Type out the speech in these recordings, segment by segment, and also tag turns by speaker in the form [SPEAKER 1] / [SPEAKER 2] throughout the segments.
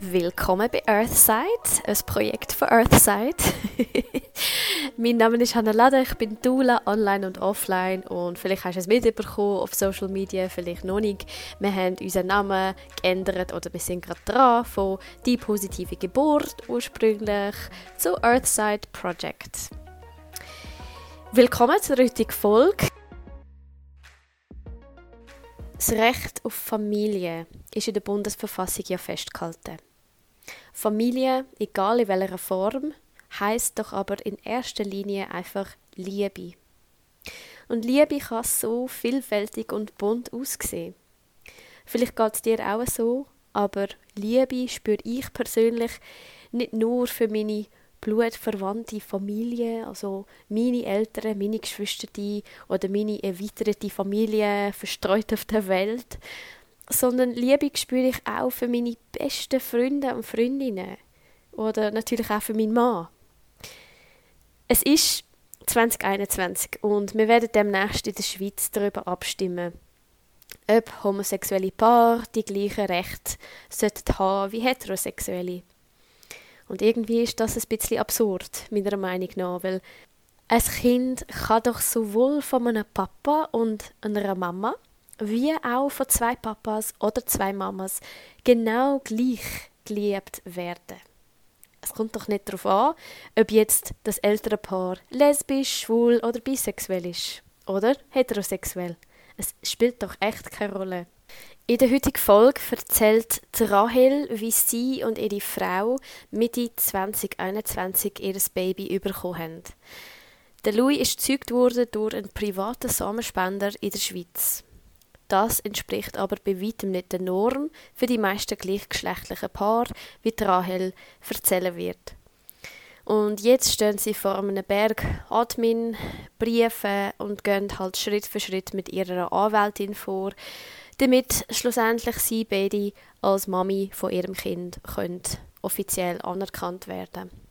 [SPEAKER 1] Willkommen bei Earthside, ein Projekt von Earthside. mein Name ist Hannah Lade, ich bin Dula online und offline und vielleicht hast du es mitbekommen auf Social Media, vielleicht noch nicht. Wir haben unseren Namen geändert oder wir sind gerade dran von «Die positive Geburt» ursprünglich zu Earthside Project. Willkommen zur heutigen Folge. Das Recht auf Familie ist in der Bundesverfassung ja festgehalten. Familie, egal in welcher Form, heißt doch aber in erster Linie einfach Liebe. Und Liebe kann so vielfältig und bunt aussehen. Vielleicht geht es dir auch so, aber Liebe spüre ich persönlich nicht nur für meine blutverwandte Familie, also meine Eltern, meine Geschwister oder meine erweiterte Familie verstreut auf der Welt, sondern Liebe spüre ich auch für meine besten Freunde und Freundinnen oder natürlich auch für meinen Mann. Es ist 2021 und wir werden demnächst in der Schweiz darüber abstimmen, ob homosexuelle Paare die gleichen Rechte sollten haben wie heterosexuelle. Und irgendwie ist das ein bisschen absurd, meiner Meinung nach, weil ein Kind kann doch sowohl von einem Papa und einer Mama wie auch von zwei Papas oder zwei Mamas genau gleich geliebt werden. Es kommt doch nicht darauf an, ob jetzt das ältere Paar lesbisch, schwul oder bisexuell ist. Oder heterosexuell. Es spielt doch echt keine Rolle. In der heutigen Folge erzählt Rahel, wie sie und ihre Frau Mitte 2021 ihr Baby bekommen haben. Der Louis ist gezeugt worden durch einen privaten Samenspender in der Schweiz. Das entspricht aber bei weitem nicht der Norm für die meisten gleichgeschlechtlichen Paare, wie Rahel erzählen wird. Und jetzt stehen sie vor einem Berg Admin, Briefe und gehen halt Schritt für Schritt mit ihrer Anwältin vor, damit schlussendlich sie beide als Mami von ihrem Kind können offiziell anerkannt werden.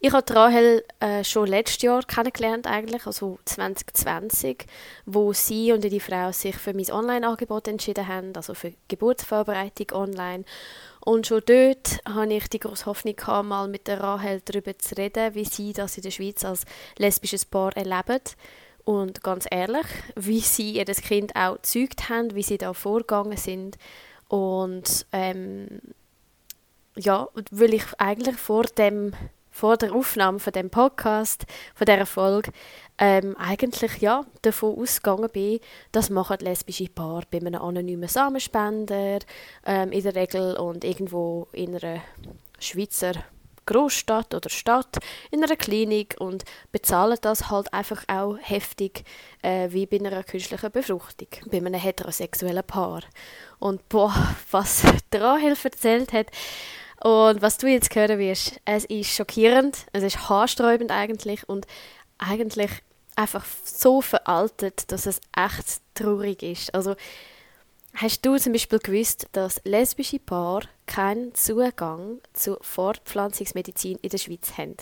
[SPEAKER 1] Ich habe Rahel äh, schon letztes Jahr kennengelernt, eigentlich, also 2020, wo sie und die Frau sich für mein Online-Angebot entschieden haben, also für Geburtsvorbereitung online. Und schon dort hatte ich die große Hoffnung, gehabt, mal mit der Rahel darüber zu reden, wie sie das in der Schweiz als lesbisches Paar erleben. Und ganz ehrlich, wie sie ihr Kind auch gezeugt haben, wie sie da vorgegangen sind. Und ähm, ja, weil ich eigentlich vor dem vor der Aufnahme von dem Podcast, von dieser Folge, ähm, eigentlich ja, davon ausgegangen bin, das machen lesbische Paare bei einem anonymen Samenspender ähm, in der Regel und irgendwo in einer Schweizer Großstadt oder Stadt in einer Klinik und bezahlen das halt einfach auch heftig äh, wie bei einer künstlichen Befruchtung, bei einem heterosexuellen Paar. Und boah, was Rahel erzählt hat, und was du jetzt hören wirst, es ist schockierend, es ist haarsträubend eigentlich und eigentlich einfach so veraltet, dass es echt traurig ist. Also hast du zum Beispiel gewusst, dass lesbische Paare keinen Zugang zur Fortpflanzungsmedizin in der Schweiz haben?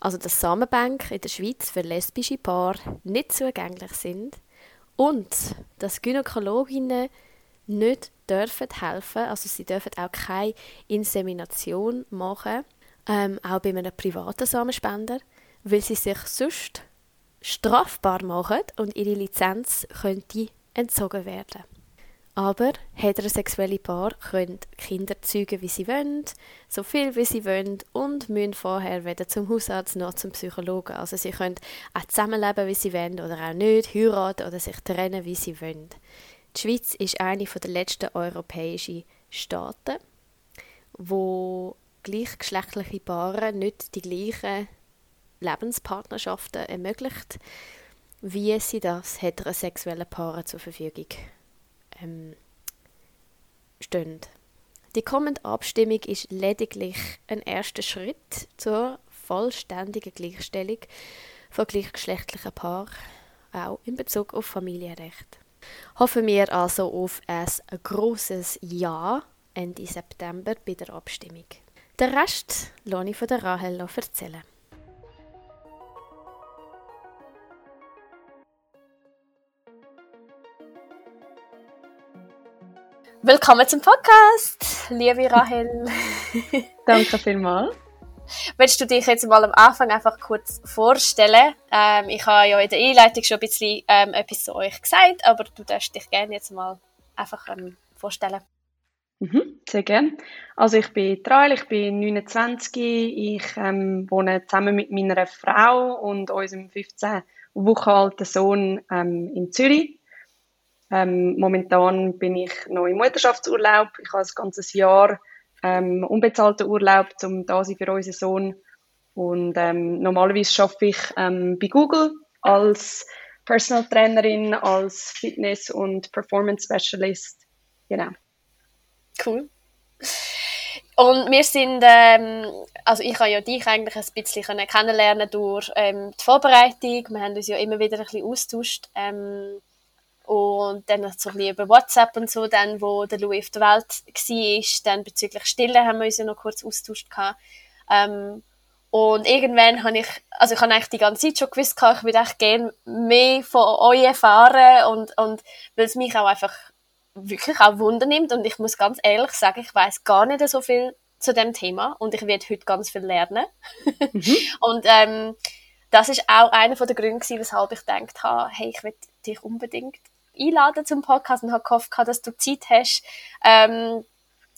[SPEAKER 1] Also dass Samenbank in der Schweiz für lesbische Paare nicht zugänglich sind und dass Gynäkologinnen nicht dürfen helfen, also sie dürfen auch keine Insemination machen, ähm, auch bei einem privaten Samenspender, weil sie sich sonst strafbar machen und ihre Lizenz könnte entzogen werden. Aber heterosexuelle Paare können Kinder zeugen, wie sie wollen, so viel wie sie wollen und müssen vorher weder zum Hausarzt noch zum Psychologen. Also sie können auch zusammenleben, wie sie wollen oder auch nicht, heiraten oder sich trennen, wie sie wollen. Die Schweiz ist eine der letzten europäischen Staaten, wo gleichgeschlechtliche Paare nicht die gleichen Lebenspartnerschaften ermöglicht, wie sie das heterosexuellen Paaren zur Verfügung ähm, stehen. Die kommende Abstimmung ist lediglich ein erster Schritt zur vollständigen Gleichstellung von gleichgeschlechtlichen Paaren, auch in Bezug auf Familienrecht. Hoffen wir also auf ein großes Ja Ende September bei der Abstimmung. Der Rest lasse ich von der Rahel noch erzählen.
[SPEAKER 2] Willkommen zum Podcast, liebe Rahel.
[SPEAKER 3] Danke vielmals.
[SPEAKER 2] Willst du dich jetzt mal am Anfang einfach kurz vorstellen? Ähm, ich habe ja in der Einleitung schon ein bisschen ähm, etwas zu euch gesagt, aber du darfst dich gerne jetzt mal einfach ähm, vorstellen.
[SPEAKER 3] Mhm, sehr gerne. Also ich bin Trail, ich bin 29, ich ähm, wohne zusammen mit meiner Frau und unserem 15 Wochen alten Sohn ähm, in Zürich. Ähm, momentan bin ich noch im Mutterschaftsurlaub. Ich habe ein ganzes Jahr ähm, unbezahlten Urlaub, um da sein für unseren Sohn. Und ähm, normalerweise arbeite ich ähm, bei Google als Personal Trainerin, als Fitness- und Performance Specialist. Genau.
[SPEAKER 2] Cool. Und wir sind, ähm, also ich habe ja dich eigentlich ein bisschen kennenlernen durch ähm, die Vorbereitung. Wir haben uns ja immer wieder ein bisschen austauscht. Ähm, und dann so ein bisschen über WhatsApp und so, dann, wo der Louis auf der Welt war, dann bezüglich Stille haben wir uns ja noch kurz austauscht Ähm, und irgendwann habe ich, also ich habe eigentlich die ganze Zeit schon gewusst, ich würde echt gerne mehr von euch erfahren und, und weil es mich auch einfach wirklich auch Wunder nimmt und ich muss ganz ehrlich sagen, ich weiß gar nicht so viel zu dem Thema und ich werde heute ganz viel lernen. Mhm. und ähm, das ist auch einer der Gründe weshalb ich gedacht habe, hey, ich will dich unbedingt einladen zum Podcast und habe gehofft, dass du Zeit hast, ähm,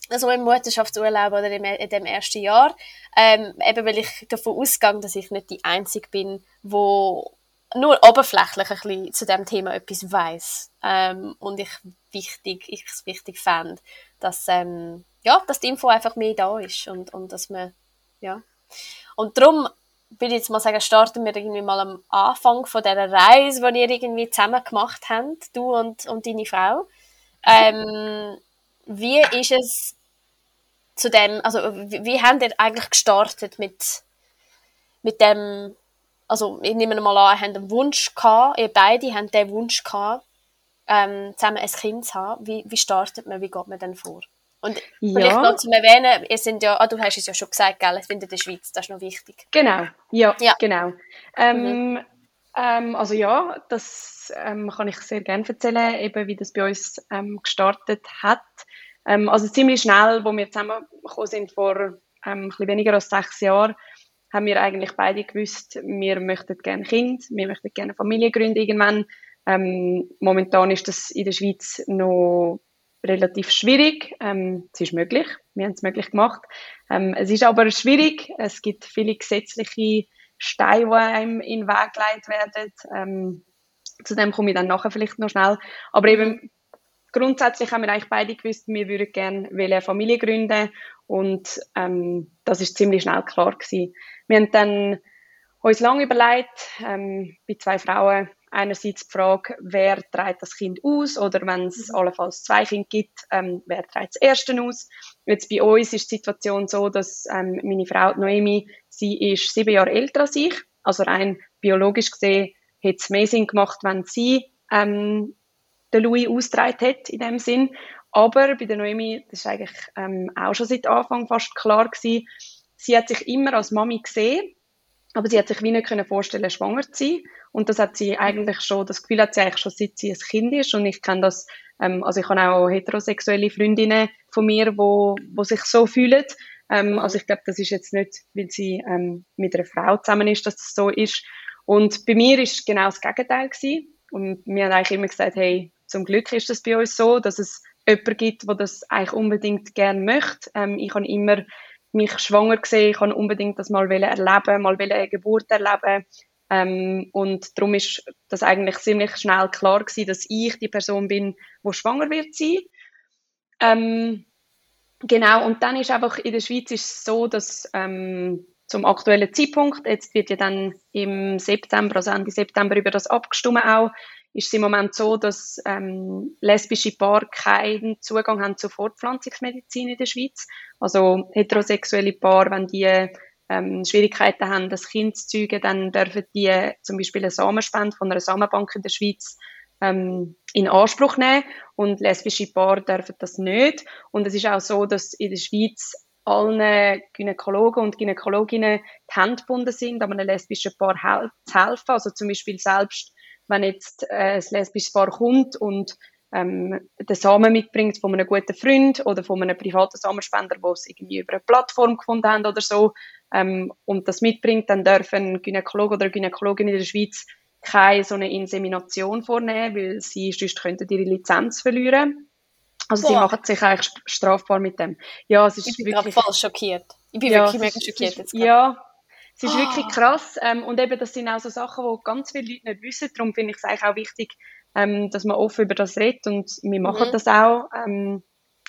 [SPEAKER 2] also im Mutterschaftsurlaub oder in dem ersten Jahr, ähm, eben weil ich davon ausgehe, dass ich nicht die Einzige bin, wo nur oberflächlich ein bisschen zu dem Thema etwas weiß ähm, und ich wichtig, ich es wichtig fände, dass ähm, ja, dass die Info einfach mehr da ist und, und dass man ja. Und darum würde jetzt mal sagen, starten wir irgendwie mal am Anfang von dieser Reise, die ihr irgendwie zusammen gemacht habt, du und, und deine Frau. Ähm, wie ist es zu dem, also wie, wie habt ihr eigentlich gestartet mit, mit dem, also ich nehme mal an, ihr habt einen Wunsch gehabt, ihr beide habt den Wunsch gehabt, ähm, zusammen ein Kind zu haben. Wie, wie startet man, wie geht man denn vor? Und vielleicht ja. noch zum Erwähnen, ihr sind ja, ah, du hast es ja schon gesagt, gell, es sind in der Schweiz, das ist noch wichtig.
[SPEAKER 3] Genau, ja, ja. genau. Ähm, mhm. ähm, also ja, das ähm, kann ich sehr gerne erzählen, eben wie das bei uns ähm, gestartet hat. Ähm, also ziemlich schnell, wo wir zusammengekommen sind vor ähm, ein bisschen weniger als sechs Jahren, haben wir eigentlich beide gewusst, wir möchten gerne Kind, wir möchten gerne Familie gründen irgendwann. Ähm, momentan ist das in der Schweiz noch relativ schwierig. Ähm, es ist möglich. Wir haben es möglich gemacht. Ähm, es ist aber schwierig. Es gibt viele gesetzliche Steine, die einem in den Weg geleitet werden. Ähm, zu dem komme ich dann nachher vielleicht noch schnell. Aber eben, grundsätzlich haben wir eigentlich beide gewusst, wir würden gerne eine Familie gründen. Und ähm, das ist ziemlich schnell klar gewesen. Wir haben dann uns lange überlegt, ähm, bei zwei Frauen, einerseits die Frage, wer trägt das Kind aus oder wenn es mhm. allenfalls zwei Kinder gibt, ähm, wer trägt das erste aus. Jetzt bei uns ist die Situation so, dass ähm, meine Frau Noemi, sie ist sieben Jahre älter als ich, also rein biologisch gesehen hätte es mehr Sinn gemacht, wenn sie ähm, den Louis austragen hat in dem Sinn. Aber bei der Noemi, das ist eigentlich ähm, auch schon seit Anfang fast klar gewesen, sie hat sich immer als Mami gesehen aber sie hat sich wie nicht können vorstellen, schwanger zu sein. Und das hat sie eigentlich schon, das Gefühl hat sie eigentlich schon, seit sie ein Kind ist. Und ich kenne das, ähm, also ich habe auch heterosexuelle Freundinnen von mir, wo, wo sich so fühlen. Ähm, also ich glaube, das ist jetzt nicht, weil sie ähm, mit einer Frau zusammen ist, dass das so ist. Und bei mir ist genau das Gegenteil gewesen. Und wir haben eigentlich immer gesagt, hey, zum Glück ist das bei uns so, dass es jemanden gibt, der das eigentlich unbedingt gerne möchte. Ähm, ich habe immer mich schwanger gesehen, ich kann unbedingt das mal erleben, mal eine Geburt erleben. Ähm, und darum ist das eigentlich ziemlich schnell klar gewesen, dass ich die Person bin, wo schwanger wird sein. Ähm, genau. Und dann ist einfach in der Schweiz ist so, dass ähm, zum aktuellen Zeitpunkt, jetzt wird ja dann im September, also Ende September über das abgestimmt auch, ist es im Moment so, dass ähm, lesbische Paare keinen Zugang haben zur Fortpflanzungsmedizin in der Schweiz. Also heterosexuelle Paare, wenn die ähm, Schwierigkeiten haben, das Kind zu zeugen, dann dürfen die zum Beispiel eine Samenspende von einer Samenbank in der Schweiz ähm, in Anspruch nehmen und lesbische Paare dürfen das nicht. Und es ist auch so, dass in der Schweiz allen Gynäkologen und Gynäkologinnen die Hände gebunden sind, um einem lesbischen Paar zu helfen. Also zum Beispiel selbst wenn jetzt äh, ein lesbisches Paar kommt und ähm, den Samen mitbringt von einem guten Freund oder von einem privaten Samenspender, wo es irgendwie über eine Plattform gefunden haben oder so, ähm, und das mitbringt, dann dürfen Gynäkologe oder Gynäkologin in der Schweiz keine so eine Insemination vornehmen, weil sie sonst könnten ihre Lizenz verlieren. Also Boah. sie machen sich eigentlich strafbar mit dem. Ja, es ist
[SPEAKER 1] ich bin
[SPEAKER 3] wirklich
[SPEAKER 1] voll schockiert. Ich bin
[SPEAKER 3] ja,
[SPEAKER 1] wirklich mega schockiert
[SPEAKER 3] jetzt. Ja, es ist oh. wirklich krass. Ähm, und eben, das sind auch so Sachen, die ganz viele Leute nicht wissen. Darum finde ich es eigentlich auch wichtig, ähm, dass man offen über das redet und wir machen mhm. das auch. Ähm,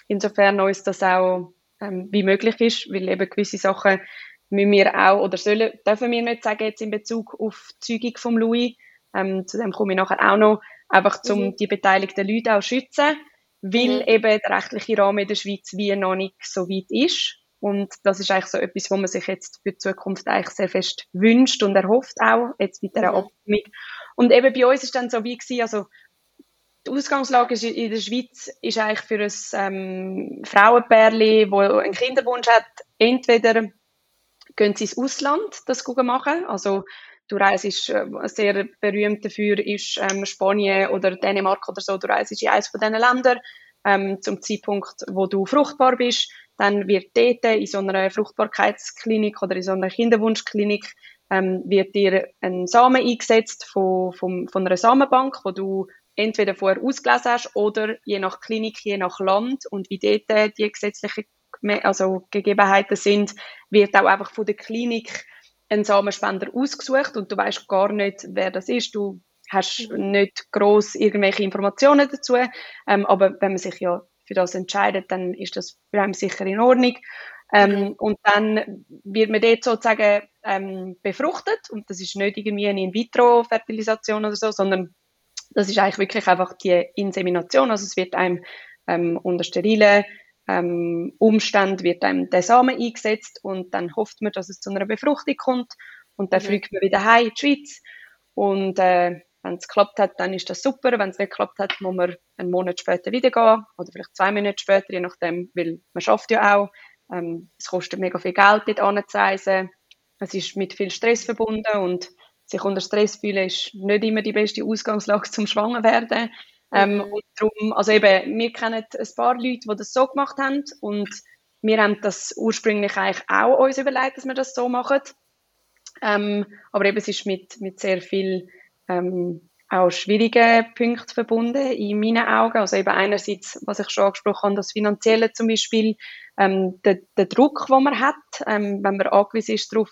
[SPEAKER 3] insofern uns das auch ähm, wie möglich ist, weil eben gewisse Sachen müssen wir auch oder sollen, dürfen wir nicht sagen jetzt in Bezug auf die Zeugung vom Louis. Ähm, zu dem komme ich nachher auch noch, einfach um mhm. die beteiligten Leute auch schützen, weil mhm. eben der rechtliche Rahmen in der Schweiz wie noch nicht so weit ist. Und das ist eigentlich so etwas, wo man sich jetzt für die Zukunft eigentlich sehr fest wünscht und erhofft auch, jetzt mit dieser mhm. Abstimmung. Und eben bei uns ist dann so wie gewesen, also die Ausgangslage in der Schweiz ist eigentlich für ein ähm, Frauenpärchen, wo einen Kinderwunsch hat, entweder gehen sie ins Ausland das machen, also du reist äh, sehr berühmt dafür ist ähm, Spanien oder Dänemark oder so, du reist in eines von diesen Ländern ähm, zum Zeitpunkt, wo du fruchtbar bist, dann wird dort in so einer Fruchtbarkeitsklinik oder in so einer Kinderwunschklinik ähm, wird dir ein Samen eingesetzt von, von, von einer Samenbank, wo du entweder vorher ausgelesen hast oder je nach Klinik, je nach Land und wie dort die gesetzlichen also Gegebenheiten sind, wird auch einfach von der Klinik ein Samenspender ausgesucht und du weißt gar nicht, wer das ist. Du hast mhm. nicht groß irgendwelche Informationen dazu, ähm, aber wenn man sich ja für das entscheidet, dann ist das für einen sicher in Ordnung. Ähm, mhm. Und dann wird man dort sozusagen ähm, befruchtet und das ist nicht irgendwie eine In-vitro-Fertilisation oder so, sondern das ist eigentlich wirklich einfach die Insemination. Also es wird einem ähm, unter sterilen ähm, Umstand wird einem der Samen eingesetzt und dann hofft man, dass es zu einer Befruchtung kommt und dann mhm. fliegt man wieder heim in die Schweiz und äh, wenn es geklappt hat, dann ist das super. Wenn es nicht geklappt hat, muss man einen Monat später wieder gehen oder vielleicht zwei Monate später, je nachdem, weil man schafft ja auch. Ähm, es kostet mega viel Geld, dort anzureisen. Es ist mit viel Stress verbunden und sich unter Stress fühlen ist nicht immer die beste Ausgangslage zum Schwanger werden. Ähm, mhm. und darum, also eben, wir kennen ein paar Leute, die das so gemacht haben und wir haben das ursprünglich eigentlich auch uns überlegt, dass wir das so machen. Ähm, aber eben, es ist mit, mit sehr viel ähm, auch schwierige Punkte verbunden in meinen Augen. Also eben einerseits, was ich schon angesprochen habe, das Finanzielle zum Beispiel, ähm, der, der Druck, den man hat, ähm, wenn man angewiesen ist darauf,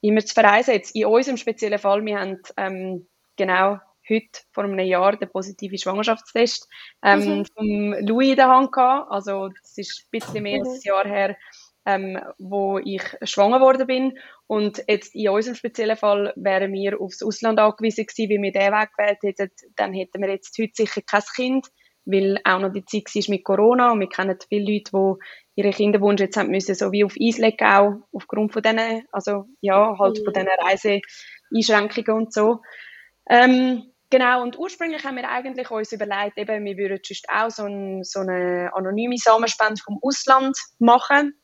[SPEAKER 3] immer zu verreisen. Jetzt in unserem speziellen Fall, wir haben ähm, genau heute vor einem Jahr den positiven Schwangerschaftstest ähm, mhm. vom Louis in der Hand gehabt. Also das ist ein bisschen mehr als ein Jahr her, ähm, wo ich schwanger geworden bin. Und jetzt in unserem speziellen Fall wären wir aufs Ausland angewiesen gewesen, wie wir den Weg gewählt hätten. Dann hätten wir jetzt heute sicher kein Kind, weil auch noch die Zeit war mit Corona und wir kennen viele Leute, die ihre Kinderwunsch jetzt haben müssen, so wie auf Eis legen auch, aufgrund von diesen, also ja, halt von diesen Reiseeinschränkungen und so. Ähm, Genau, und ursprünglich haben wir eigentlich uns überlegt, eben, wir würden sonst auch so, ein, so eine anonyme Samenspende vom Ausland machen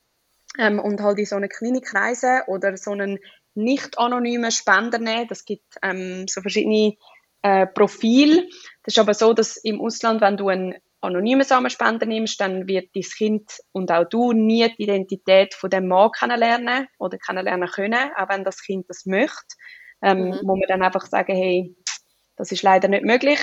[SPEAKER 3] ähm, und halt in so eine Klinik reisen oder so einen nicht anonymen Spender nehmen. Das gibt ähm, so verschiedene äh, Profile. Das ist aber so, dass im Ausland, wenn du einen anonymen Samenspender nimmst, dann wird dein Kind und auch du nie die Identität von dem Mann kennenlernen oder kennenlernen können, auch wenn das Kind das möchte. Ähm, mhm. Muss man dann einfach sagen, hey, das ist leider nicht möglich.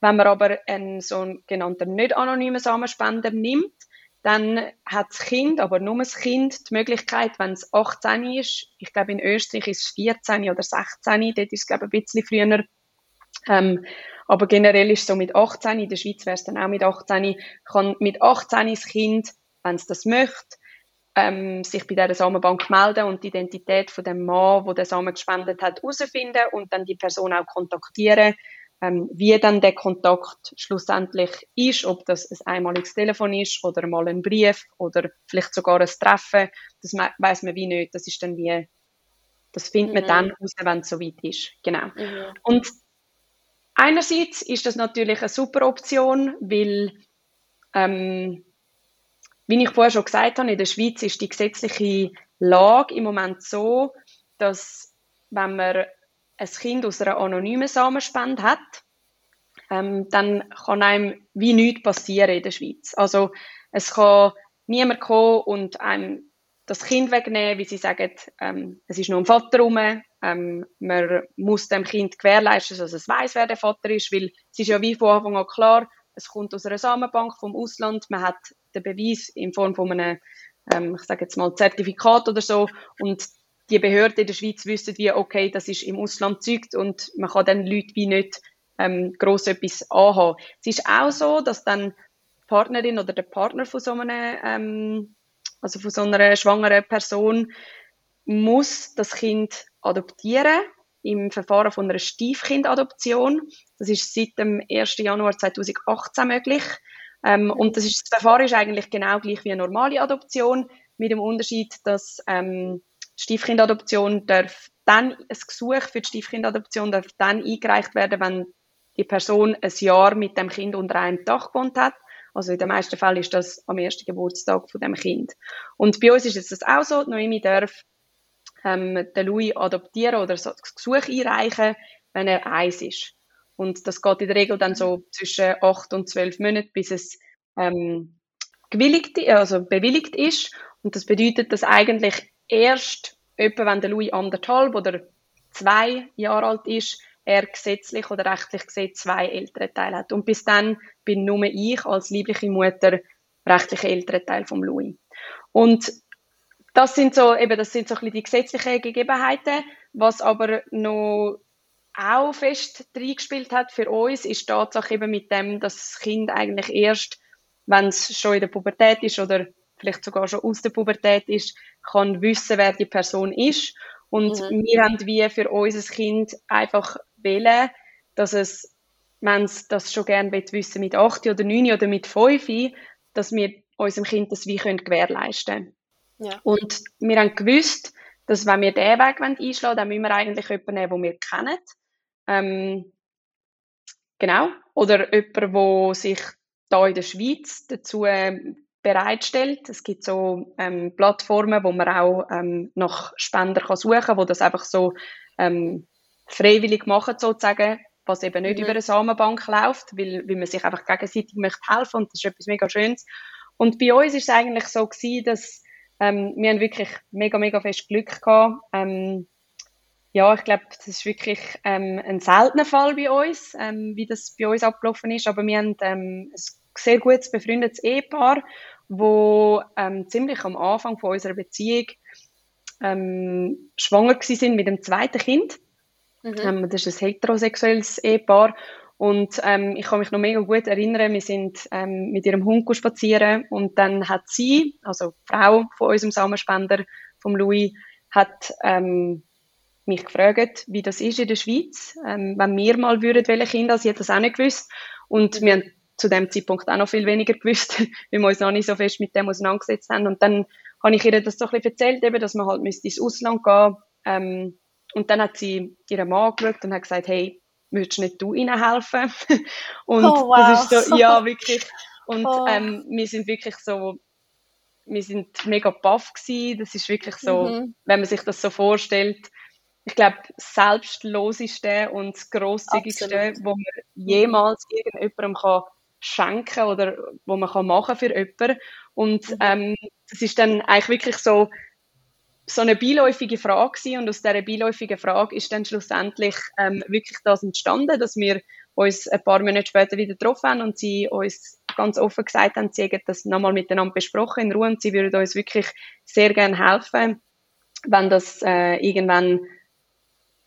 [SPEAKER 3] Wenn man aber einen sogenannten nicht anonymen Samenspender nimmt, dann hat das Kind, aber nur das Kind, die Möglichkeit, wenn es 18 ist, ich glaube in Österreich ist es 14 oder 16, dort ist es glaube ich ein bisschen früher, ähm, aber generell ist es so mit 18, in der Schweiz wäre es dann auch mit 18, kann mit 18 das Kind, wenn es das möchte, ähm, sich bei dieser Samenbank melden und die Identität von dem Mann, wo der Samen gespendet hat, herausfinden und dann die Person auch kontaktieren, ähm, wie dann der Kontakt schlussendlich ist, ob das ein einmaliges Telefon ist oder mal ein Brief oder vielleicht sogar ein Treffen, das weiß man wie nicht. Das ist dann wie, das findet man mhm. dann raus, wenn es soweit ist. Genau. Mhm. Und einerseits ist das natürlich eine super Option, weil ähm, wie ich vorher schon gesagt habe, in der Schweiz ist die gesetzliche Lage im Moment so, dass wenn man ein Kind aus einer anonymen Samenspende hat, ähm, dann kann einem wie nichts passieren in der Schweiz. Also es kann niemand kommen und einem das Kind wegnehmen, wie sie sagen, ähm, es ist nur ein Vater rum, ähm, man muss dem Kind gewährleisten, dass es weiß, wer der Vater ist, weil es ist ja wie von Anfang an klar, es kommt aus einer Samenbank vom Ausland, man hat den Beweis in Form von einem, ähm, ich sage jetzt mal, Zertifikat oder so und die Behörden in der Schweiz wissen wie, okay, das ist im Ausland zeugt und man kann dann Leute wie nicht ähm, gross etwas anhaben. Es ist auch so, dass dann die Partnerin oder der Partner von so einem, ähm, also von so einer schwangeren Person muss das Kind adoptieren im Verfahren von einer Stiefkindadoption. Das ist seit dem 1. Januar 2018 möglich. Ähm, und das, ist, das Verfahren ist eigentlich genau gleich wie eine normale Adoption, mit dem Unterschied, dass ähm, Stiefkindadoption darf dann, ein Gesuch für die Stiefkindadoption darf dann eingereicht werden, wenn die Person ein Jahr mit dem Kind unter einem Dach gewohnt hat. Also in den meisten Fällen ist das am ersten Geburtstag von dem Kind. Und bei uns ist es das auch so, Noemi darf ähm, den Louis adoptieren oder so das Gesuch einreichen, wenn er eins ist. Und das geht in der Regel dann so zwischen acht und zwölf Monaten, bis es ähm, gewilligt, also bewilligt ist. Und das bedeutet, dass eigentlich erst etwa, wenn der Louis anderthalb oder zwei Jahre alt ist, er gesetzlich oder rechtlich gesehen zwei ältere Teile hat. Und bis dann bin nur ich als liebliche Mutter rechtliche ältere Teil vom Louis. Und das sind so, eben, das sind so ein bisschen die gesetzlichen Gegebenheiten. Was aber noch auch fest reingespielt hat für uns, ist die Tatsache eben mit dem, dass das Kind eigentlich erst, wenn es schon in der Pubertät ist oder vielleicht sogar schon aus der Pubertät ist, kann wissen, wer die Person ist. Und mhm. wir haben wie für unser Kind einfach wählen, dass es, wenn es das schon gerne wissen mit 8 oder 9 oder mit 5, dass wir unserem Kind das wie können gewährleisten ja. Und wir haben gewusst, dass wenn wir diesen Weg einschlagen wollen, dann müssen wir eigentlich jemanden nehmen, den wir kennen. Ähm, genau. Oder jemanden, der sich da in der Schweiz dazu bereitstellt. Es gibt so ähm, Plattformen, wo man auch ähm, nach Spender kann suchen kann, wo das einfach so ähm, freiwillig machen sozusagen, was eben nicht mhm. über eine Samenbank läuft, weil, weil man sich einfach gegenseitig möchte helfen und das ist etwas mega Schönes. Und bei uns ist es eigentlich so gewesen, dass ähm, wir haben wirklich mega, mega fest Glück gehabt. Ähm, ja, ich glaube, das ist wirklich ähm, ein seltener Fall bei uns, ähm, wie das bei uns abgelaufen ist. Aber wir haben ähm, ein sehr gutes befreundetes Ehepaar, wo ähm, ziemlich am Anfang von unserer Beziehung ähm, schwanger sind mit dem zweiten Kind. Mhm. Ähm, das ist ein heterosexuelles Ehepaar. Und ähm, ich kann mich noch mega gut erinnern, wir sind ähm, mit ihrem Hund spazieren und dann hat sie, also die Frau von unserem Samenspender, vom Louis, hat ähm, mich gefragt, wie das ist in der Schweiz, ähm, wenn wir mal würden, welche Kinder, sie hat das auch nicht gewusst. Und wir haben zu dem Zeitpunkt auch noch viel weniger gewusst, weil wir uns noch nicht so fest mit dem auseinandergesetzt haben. Und dann habe ich ihr das so ein bisschen erzählt, eben, dass man halt ins Ausland gehen ähm, Und dann hat sie ihren Mann angeschaut und hat gesagt, hey, würdest nicht du ihnen helfen? und oh, wow. das ist so, ja, wirklich. Und oh. ähm, wir sind wirklich so, wir sind mega baff gewesen. Das ist wirklich so, mhm. wenn man sich das so vorstellt, ich glaube, das selbstloseste und das grosszügigste, wo man jemals irgendjemandem kann schenken oder wo man kann machen für jemanden. Und mhm. ähm, das ist dann eigentlich wirklich so, so eine beiläufige Frage gewesen. und aus dieser beiläufigen Frage ist dann schlussendlich ähm, wirklich das entstanden, dass wir uns ein paar Monate später wieder getroffen haben und sie uns ganz offen gesagt haben, sie hätten das nochmal miteinander besprochen in Ruhe und sie würden uns wirklich sehr gerne helfen, wenn das äh, irgendwann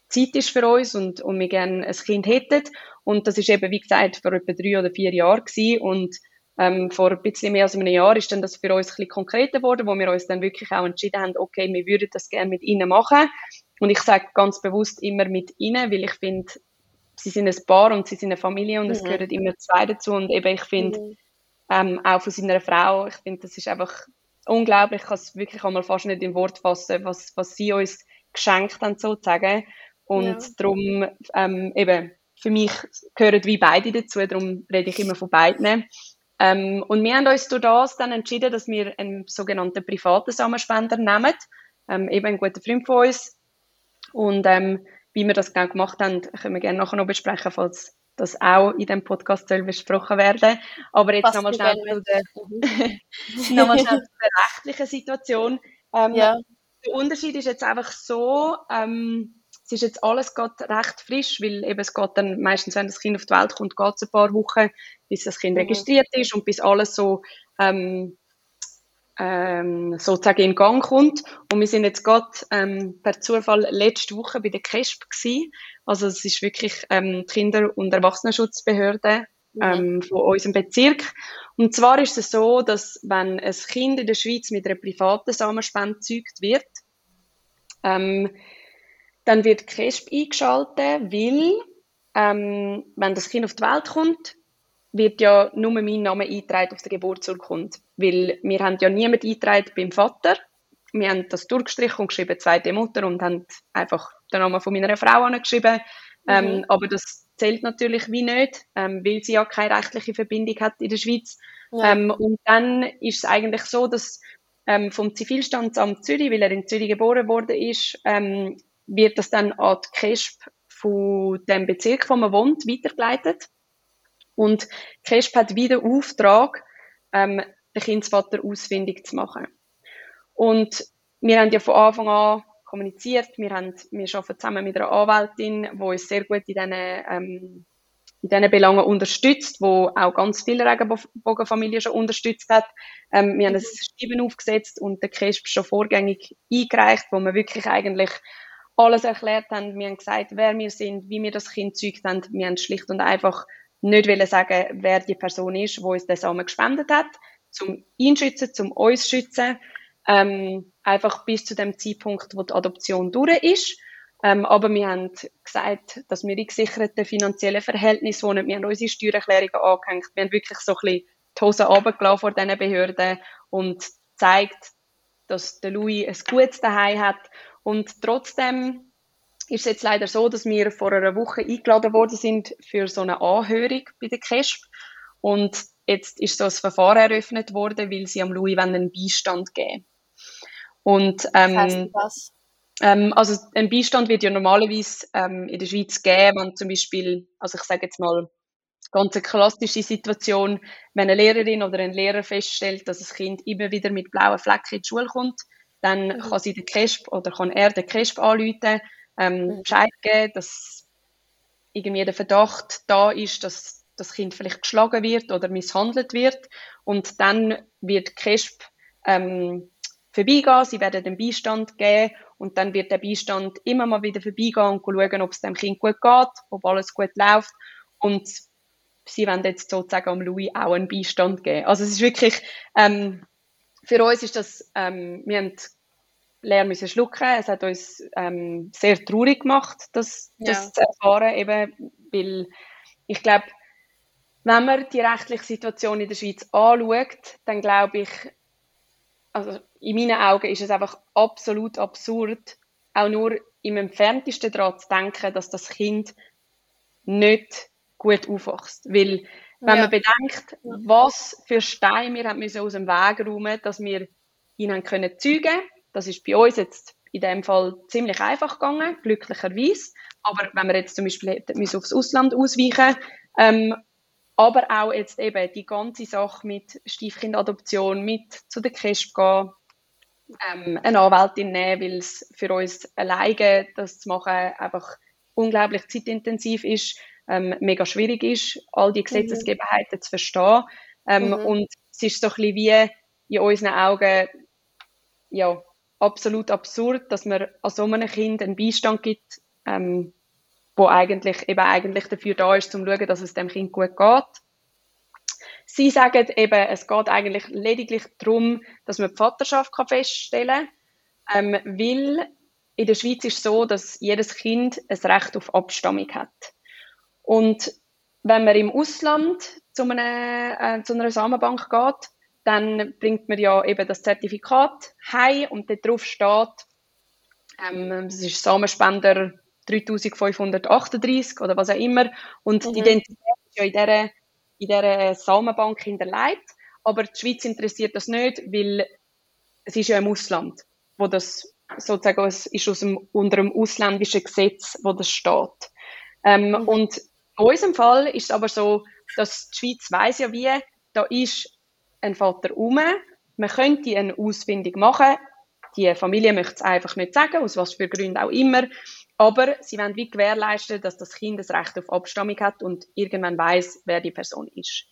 [SPEAKER 3] Zeit ist für uns und, und wir gerne ein Kind hätten. Und das ist eben, wie gesagt, vor etwa drei oder vier Jahren gewesen und ähm, vor ein bisschen mehr als einem Jahr ist dann das für uns ein bisschen konkreter geworden, wo wir uns dann wirklich auch entschieden haben, okay, wir würden das gerne mit ihnen machen. Und ich sage ganz bewusst immer mit ihnen, weil ich finde, sie sind ein Paar und sie sind eine Familie und mhm. es gehören immer zwei dazu. Und eben, ich finde, mhm. ähm, auch von seiner Frau, ich finde, das ist einfach unglaublich. Ich kann es wirklich einmal fast nicht in Wort fassen, was, was sie uns geschenkt haben, sozusagen. Und ja. darum, ähm, eben, für mich gehören wie beide dazu, darum rede ich immer von beiden. Ähm, und wir haben uns durch das dann entschieden, dass wir einen sogenannten privaten Samenspender nehmen, ähm, eben ein guter Freund von uns. Und ähm, wie wir das genau gemacht haben, können wir gerne nachher noch besprechen, falls das auch in dem Podcast soll besprochen werden. Aber jetzt nochmal schnell, zu der, mhm. nochmal schnell zu der rechtlichen Situation. Ähm, ja. Der Unterschied ist jetzt einfach so, ähm, es ist jetzt alles gerade recht frisch, weil eben es geht dann meistens, wenn das Kind auf die Welt kommt, geht es ein paar Wochen, bis das Kind mhm. registriert ist und bis alles so ähm, ähm, sozusagen in Gang kommt. Und wir sind jetzt gerade ähm, per Zufall letzte Woche bei der KESP gewesen. Also es ist wirklich ähm, die Kinder- und Erwachsenenschutzbehörde mhm. ähm, von unserem Bezirk. Und zwar ist es so, dass wenn ein Kind in der Schweiz mit einer privaten Samenspende gezeugt wird, ähm, dann wird KESP eingeschaltet, weil ähm, wenn das Kind auf die Welt kommt, wird ja nur mein Name eingetragen auf der Geburtsurkunde. Weil wir haben ja niemand eingetragen beim Vater. Wir haben das durchgestrichen und geschrieben, zweite Mutter, und haben einfach den Namen von meiner Frau angeschrieben. Ähm, mhm. Ähm, aber das zählt natürlich wie nicht, ähm, weil sie ja keine rechtliche Verbindung hat in der Schweiz. Ja. Ähm, und dann ist es eigentlich so, dass ähm, vom Zivilstandsamt Zürich, weil er in Zürich geboren worden ist, ähm, wird das dann an die KESP von dem Bezirk, wo man wohnt, weitergeleitet. Und KESP hat wieder Auftrag, ähm, den Kindsvater ausfindig zu machen. Und wir haben ja von Anfang an kommuniziert, wir, haben, wir arbeiten zusammen mit einer Anwältin, die uns sehr gut in diesen, ähm, in diesen Belangen unterstützt, wo auch ganz viele Regenbogenfamilien schon unterstützt hat. Ähm, wir haben ein Schreiben aufgesetzt und der KESP schon vorgängig eingereicht, wo wir wirklich eigentlich alles erklärt haben. Wir haben gesagt, wer wir sind, wie wir das Kind zeugt haben. Wir haben schlicht und einfach nicht wollen sagen, wer die Person ist, die uns den Samen gespendet hat, zum ihn schützen, zum uns schützen, ähm, einfach bis zu dem Zeitpunkt, wo die Adoption durch ist. Ähm, aber wir haben gesagt, dass wir in gesicherten finanziellen Verhältnissen wohnen. Wir haben unsere Steuererklärungen angehängt. Wir haben wirklich so ein bisschen die Hose runtergelassen vor diesen Behörden und zeigt, dass der Louis ein gutes daheim hat. Und trotzdem ist es jetzt leider so, dass wir vor einer Woche eingeladen worden sind für so eine Anhörung bei der KESP. Und jetzt ist so ein Verfahren eröffnet worden, weil sie am Louis einen Beistand geben. Und, ähm, was heißt das? Ähm, also ein Beistand wird ja normalerweise ähm, in der Schweiz geben, wenn zum Beispiel, also ich sage jetzt mal, ganz eine klassische Situation, wenn eine Lehrerin oder ein Lehrer feststellt, dass das Kind immer wieder mit blauen Flecken in die Schule kommt, dann mhm. kann sie den KESP oder kann er den KESP anrufen ähm, mhm. Bescheid geben, dass irgendwie der Verdacht da ist, dass das Kind vielleicht geschlagen wird oder misshandelt wird. Und dann wird KESP ähm, vorbeigehen, sie werden den Beistand geben und dann wird der Beistand immer mal wieder vorbeigehen und schauen, ob es dem Kind gut geht, ob alles gut läuft. Und sie werden jetzt sozusagen am Louis auch einen Beistand geben. Also es ist wirklich, ähm, für uns ist das, ähm, wir haben leer müssen schlucken. Es hat uns ähm, sehr traurig gemacht, das, ja. das zu erfahren, eben, weil ich glaube, wenn man die rechtliche Situation in der Schweiz anschaut, dann glaube ich, also in meinen Augen ist es einfach absolut absurd, auch nur im entferntesten daran zu denken, dass das Kind nicht gut aufwächst. Weil, wenn ja. man bedenkt, was für Steine wir haben müssen aus dem Weg räumen, dass wir ihnen können zeugen das ist bei uns jetzt in dem Fall ziemlich einfach gegangen, glücklicherweise. Aber wenn wir jetzt zum Beispiel aufs Ausland ausweichen, ähm, aber auch jetzt eben die ganze Sache mit Stiefkindadoption, mit zu der KESP gehen, ähm, eine Anwältin nehmen, weil es für uns alleine das zu machen einfach unglaublich zeitintensiv ist, ähm, mega schwierig ist, all die Gesetzesgegebenheiten mhm. zu verstehen. Ähm, mhm. Und es ist so ein bisschen wie in unseren Augen, ja, absolut absurd, dass man an so einem Kind einen Beistand gibt, ähm, wo eigentlich eben eigentlich dafür da ist, um zu schauen, dass es dem Kind gut geht. Sie sagen eben, es geht eigentlich lediglich darum, dass man die Vaterschaft kann feststellen kann, ähm, weil in der Schweiz ist es so, dass jedes Kind ein Recht auf Abstammung hat. Und wenn man im Ausland zu einer, äh, zu einer Samenbank geht, dann bringt man ja eben das Zertifikat heim und dort drauf steht, ähm, es ist Samenspender 3538 oder was auch immer und mhm. die Identität ist ja in dieser, in dieser Samenbank hinterlegt, aber die Schweiz interessiert das nicht, weil es ist ja im Ausland, wo das sozusagen es ist aus dem, unter einem ausländischen Gesetz, wo das steht. Ähm, mhm. Und unserem Fall ist es aber so, dass die Schweiz weiß ja wie, da ist ein Vater um, man könnte eine Ausfindung machen, die Familie möchte es einfach nicht sagen, aus was für Gründen auch immer, aber sie wollen wie gewährleisten, dass das Kind das Recht auf Abstammung hat und irgendwann weiß, wer die Person ist.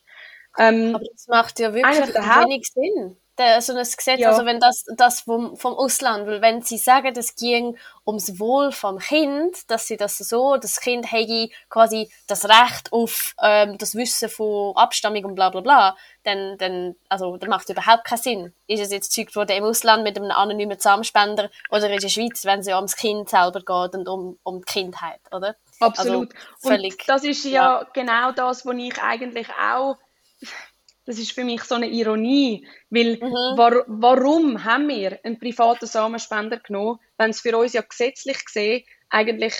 [SPEAKER 2] Ähm, aber das macht ja wirklich wenig Sinn der, so ein Gesetz, ja. also wenn das, das vom, vom Ausland, weil wenn sie sagen, es ging ums Wohl vom Kind, dass sie das so, das Kind hätte quasi das Recht auf ähm, das Wissen von Abstammung und bla bla bla, dann, dann, also, das macht überhaupt keinen Sinn. Ist es jetzt gezeugt worden im Ausland mit einem anonymen Zusammenspender oder in der Schweiz, wenn es ja ums Kind selber geht und um, um die Kindheit, oder?
[SPEAKER 3] Absolut. Also, völlig, und das ist ja, ja genau das, was ich eigentlich auch das ist für mich so eine Ironie, weil mhm. war, warum haben wir einen privaten Samenspender genommen, wenn es für uns ja gesetzlich gesehen eigentlich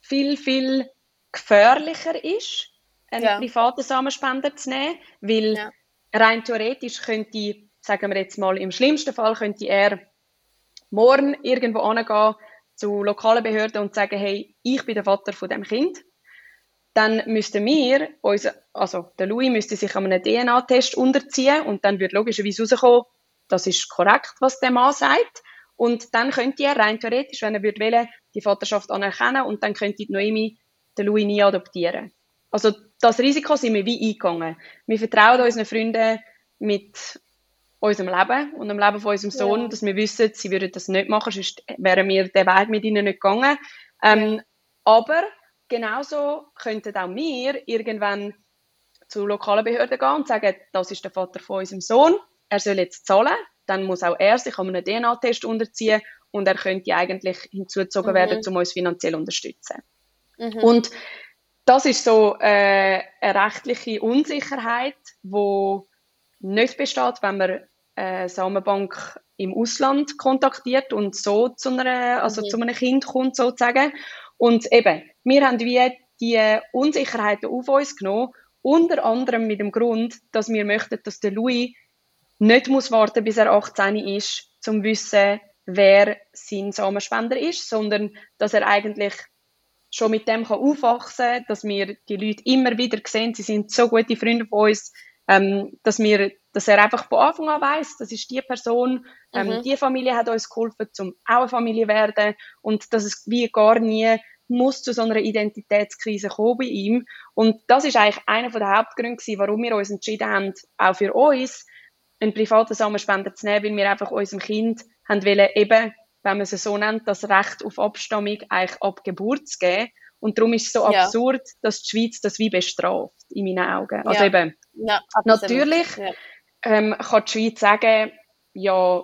[SPEAKER 3] viel, viel gefährlicher ist, einen ja. privaten Samenspender zu nehmen, weil ja. rein theoretisch könnte, sagen wir jetzt mal, im schlimmsten Fall könnte er morgen irgendwo angehen zu lokalen Behörden und sagen, hey, ich bin der Vater von dem Kind dann müssten wir, unser, also der Louis müsste sich einem DNA-Test unterziehen und dann würde logischerweise rauskommen, das ist korrekt, was der Mann sagt. Und dann könnte er rein theoretisch, wenn er würde wollen, die Vaterschaft anerkennen und dann könnte die Noemi den Louis nie adoptieren. Also das Risiko sind wir wie eingegangen. Wir vertrauen unseren Freunden mit unserem Leben und dem Leben von unserem Sohn, ja. dass wir wissen, sie würden das nicht machen, sonst wären wir den Weg mit ihnen nicht gegangen. Ähm, aber genauso könnten auch wir irgendwann zu lokalen Behörden gehen und sagen, das ist der Vater von unserem Sohn, er soll jetzt zahlen, dann muss auch er sich an einen DNA-Test unterziehen und er könnte eigentlich hinzugezogen mhm. werden, um uns finanziell zu unterstützen. Mhm. Und das ist so äh, eine rechtliche Unsicherheit, wo nicht besteht, wenn man eine Samenbank im Ausland kontaktiert und so zu, einer, also mhm. zu einem Kind kommt sozusagen. Und eben, wir haben wie die Unsicherheiten auf uns genommen, unter anderem mit dem Grund, dass wir möchten, dass der Louis nicht muss warten, bis er 18 ist, zum wissen, wer sein Samenspender ist, sondern dass er eigentlich schon mit dem kann aufwachsen kann, dass wir die Leute immer wieder sehen, sie sind so gute Freunde von uns, ähm, dass wir, dass er einfach von Anfang an weiß, das ist die Person, ähm, mhm. die Familie hat uns geholfen, zum auch eine Familie werden und dass es wie gar nie muss zu so einer Identitätskrise kommen bei ihm. Und das ist eigentlich einer der Hauptgründe gewesen, warum wir uns entschieden haben, auch für uns einen privaten Samenspender zu nehmen, weil wir einfach unserem Kind haben wollen, eben, wenn man es so nennt, das Recht auf Abstammung eigentlich ab Geburt zu geben. Und darum ist es so ja. absurd, dass die Schweiz das wie bestraft, in meinen Augen. Also ja. eben, ja, natürlich ähm, kann die Schweiz sagen, ja,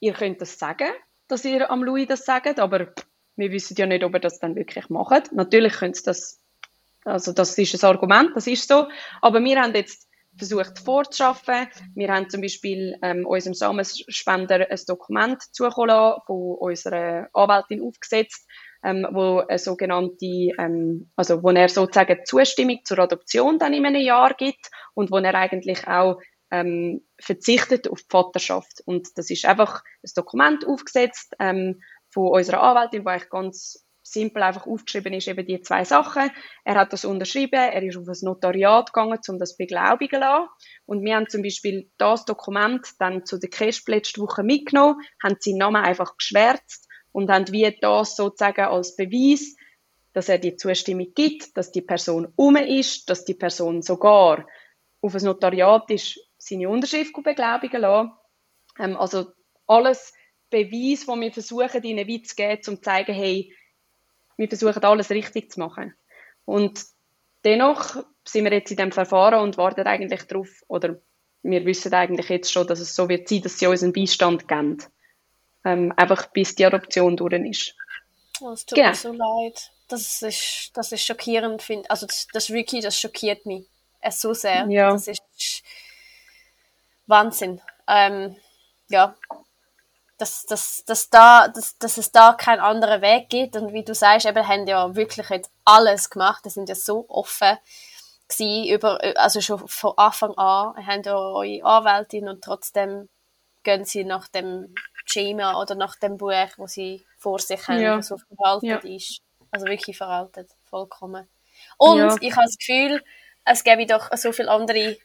[SPEAKER 3] ihr könnt das sagen, dass ihr am Louis das sagt, aber wir wissen ja nicht, ob er das dann wirklich macht. Natürlich können sie das, also das ist ein Argument, das ist so. Aber wir haben jetzt versucht vorzuschaffen. Wir haben zum Beispiel ähm, unserem Samenspender ein Dokument zukommen lassen, von unserer Anwältin aufgesetzt, ähm, wo eine sogenannte, ähm, also wo er sozusagen Zustimmung zur Adoption dann in einem Jahr gibt und wo er eigentlich auch ähm, verzichtet auf die Vaterschaft. Und das ist einfach ein Dokument aufgesetzt, ähm, von unserer Anwältin, wo eigentlich ganz simpel einfach aufgeschrieben ist, eben die zwei Sachen. Er hat das unterschrieben, er ist auf ein Notariat gegangen, um das beglaubigen zu lassen. Und wir haben zum Beispiel das Dokument dann zu der KESP letzte Woche mitgenommen, haben seinen Namen einfach geschwärzt und haben wie das sozusagen als Beweis, dass er die Zustimmung gibt, dass die Person um ist, dass die Person sogar auf ein Notariat ist, seine Unterschrift beglaubigen lassen. Ähm, also alles Beweis, wo wir versuchen, ihnen weit zu geben, um zu zeigen, hey, wir versuchen alles richtig zu machen. Und dennoch sind wir jetzt in dem Verfahren und warten eigentlich darauf, oder wir wissen eigentlich jetzt schon, dass es so wird sein, dass sie uns einen Beistand geben. Ähm, einfach bis die Adoption durch ist.
[SPEAKER 2] Oh, es tut genau. mir so leid. Das ist, das ist schockierend, finde Also das, das Ricky, das schockiert mich es so sehr. Ja. Das ist Wahnsinn. Ähm, ja, dass, dass, dass, da, dass, dass es da keinen anderen Weg gibt. Und wie du sagst, eben, haben ja wirklich jetzt alles gemacht. Die sind ja so offen gewesen, über, also schon von Anfang an, haben ja eure Anwältin und trotzdem gehen sie nach dem Schema oder nach dem Buch, wo sie vor sich haben, ja. so veraltet ja. ist. Also wirklich veraltet, vollkommen. Und ja. ich habe das Gefühl, es gäbe doch so viele andere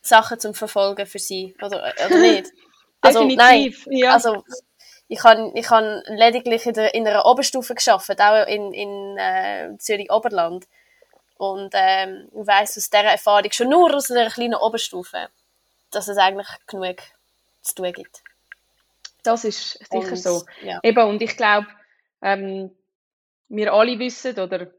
[SPEAKER 2] Sachen zum Verfolgen für sie, oder, oder nicht?
[SPEAKER 3] also, Definitiv, nein, ja.
[SPEAKER 2] Also, ich habe ich hab lediglich in, der, in einer Oberstufe geschafft, auch in, in äh, Zürich-Oberland. Und ähm, ich weiss aus dieser Erfahrung schon nur aus einer kleinen Oberstufe, dass es eigentlich genug zu tun gibt.
[SPEAKER 3] Das ist sicher und, so. Ja. Eben, und ich glaube, ähm, wir alle wissen, oder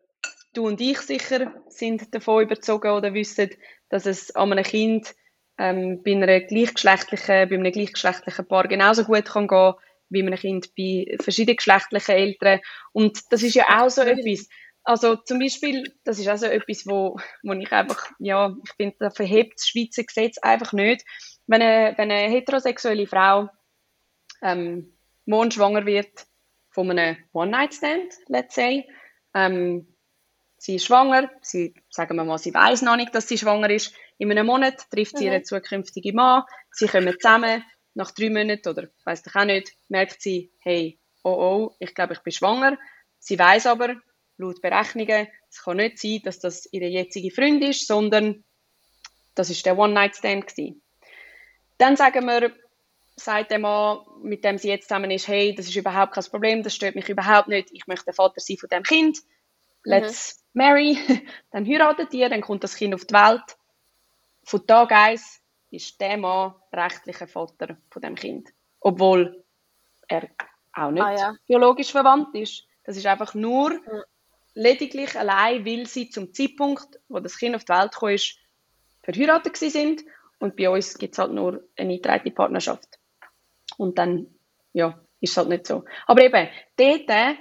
[SPEAKER 3] du und ich sicher sind davon überzogen oder wissen, dass es an einem Kind ähm, bei, einer gleichgeschlechtlichen, bei einem gleichgeschlechtlichen Paar genauso gut kann gehen wie einem Kind bei verschiedenen geschlechtlichen Eltern. Und das ist ja auch so etwas. Also zum Beispiel, das ist auch so etwas, wo, wo ich einfach, ja, ich finde, da verhebt das Schweizer Gesetz einfach nicht. Wenn eine, wenn eine heterosexuelle Frau ähm, morgen schwanger wird von einem One-Night-Stand, let's say, ähm, sie ist schwanger, sie, sagen wir mal, sie weiß noch nicht, dass sie schwanger ist. In einem Monat trifft sie mhm. ihren zukünftigen Mann, sie kommen zusammen, nach drei Monaten oder weiß ich auch nicht, merkt sie, hey, oh oh, ich glaube, ich bin schwanger. Sie weiß aber, laut Berechnungen, es kann nicht sein, dass das ihre jetzige Freund ist, sondern das ist der One-Night-Stand gewesen. Dann sagen wir, sagt der Mann, mit dem sie jetzt zusammen ist, hey, das ist überhaupt kein Problem, das stört mich überhaupt nicht, ich möchte der Vater sein von dem Kind, let's mhm. marry, dann heiratet ihr, dann kommt das Kind auf die Welt. Von Tag 1 ist der Mann rechtlicher Vater von dem Kind, obwohl er auch nicht ah, ja. biologisch verwandt ist. Das ist einfach nur mhm. lediglich allein, weil sie zum Zeitpunkt, wo das Kind auf die Welt kam, ist, verheiratet sind und bei uns gibt es halt nur eine eingetragene Partnerschaft. Und dann, ja, ist es halt nicht so. Aber eben, dort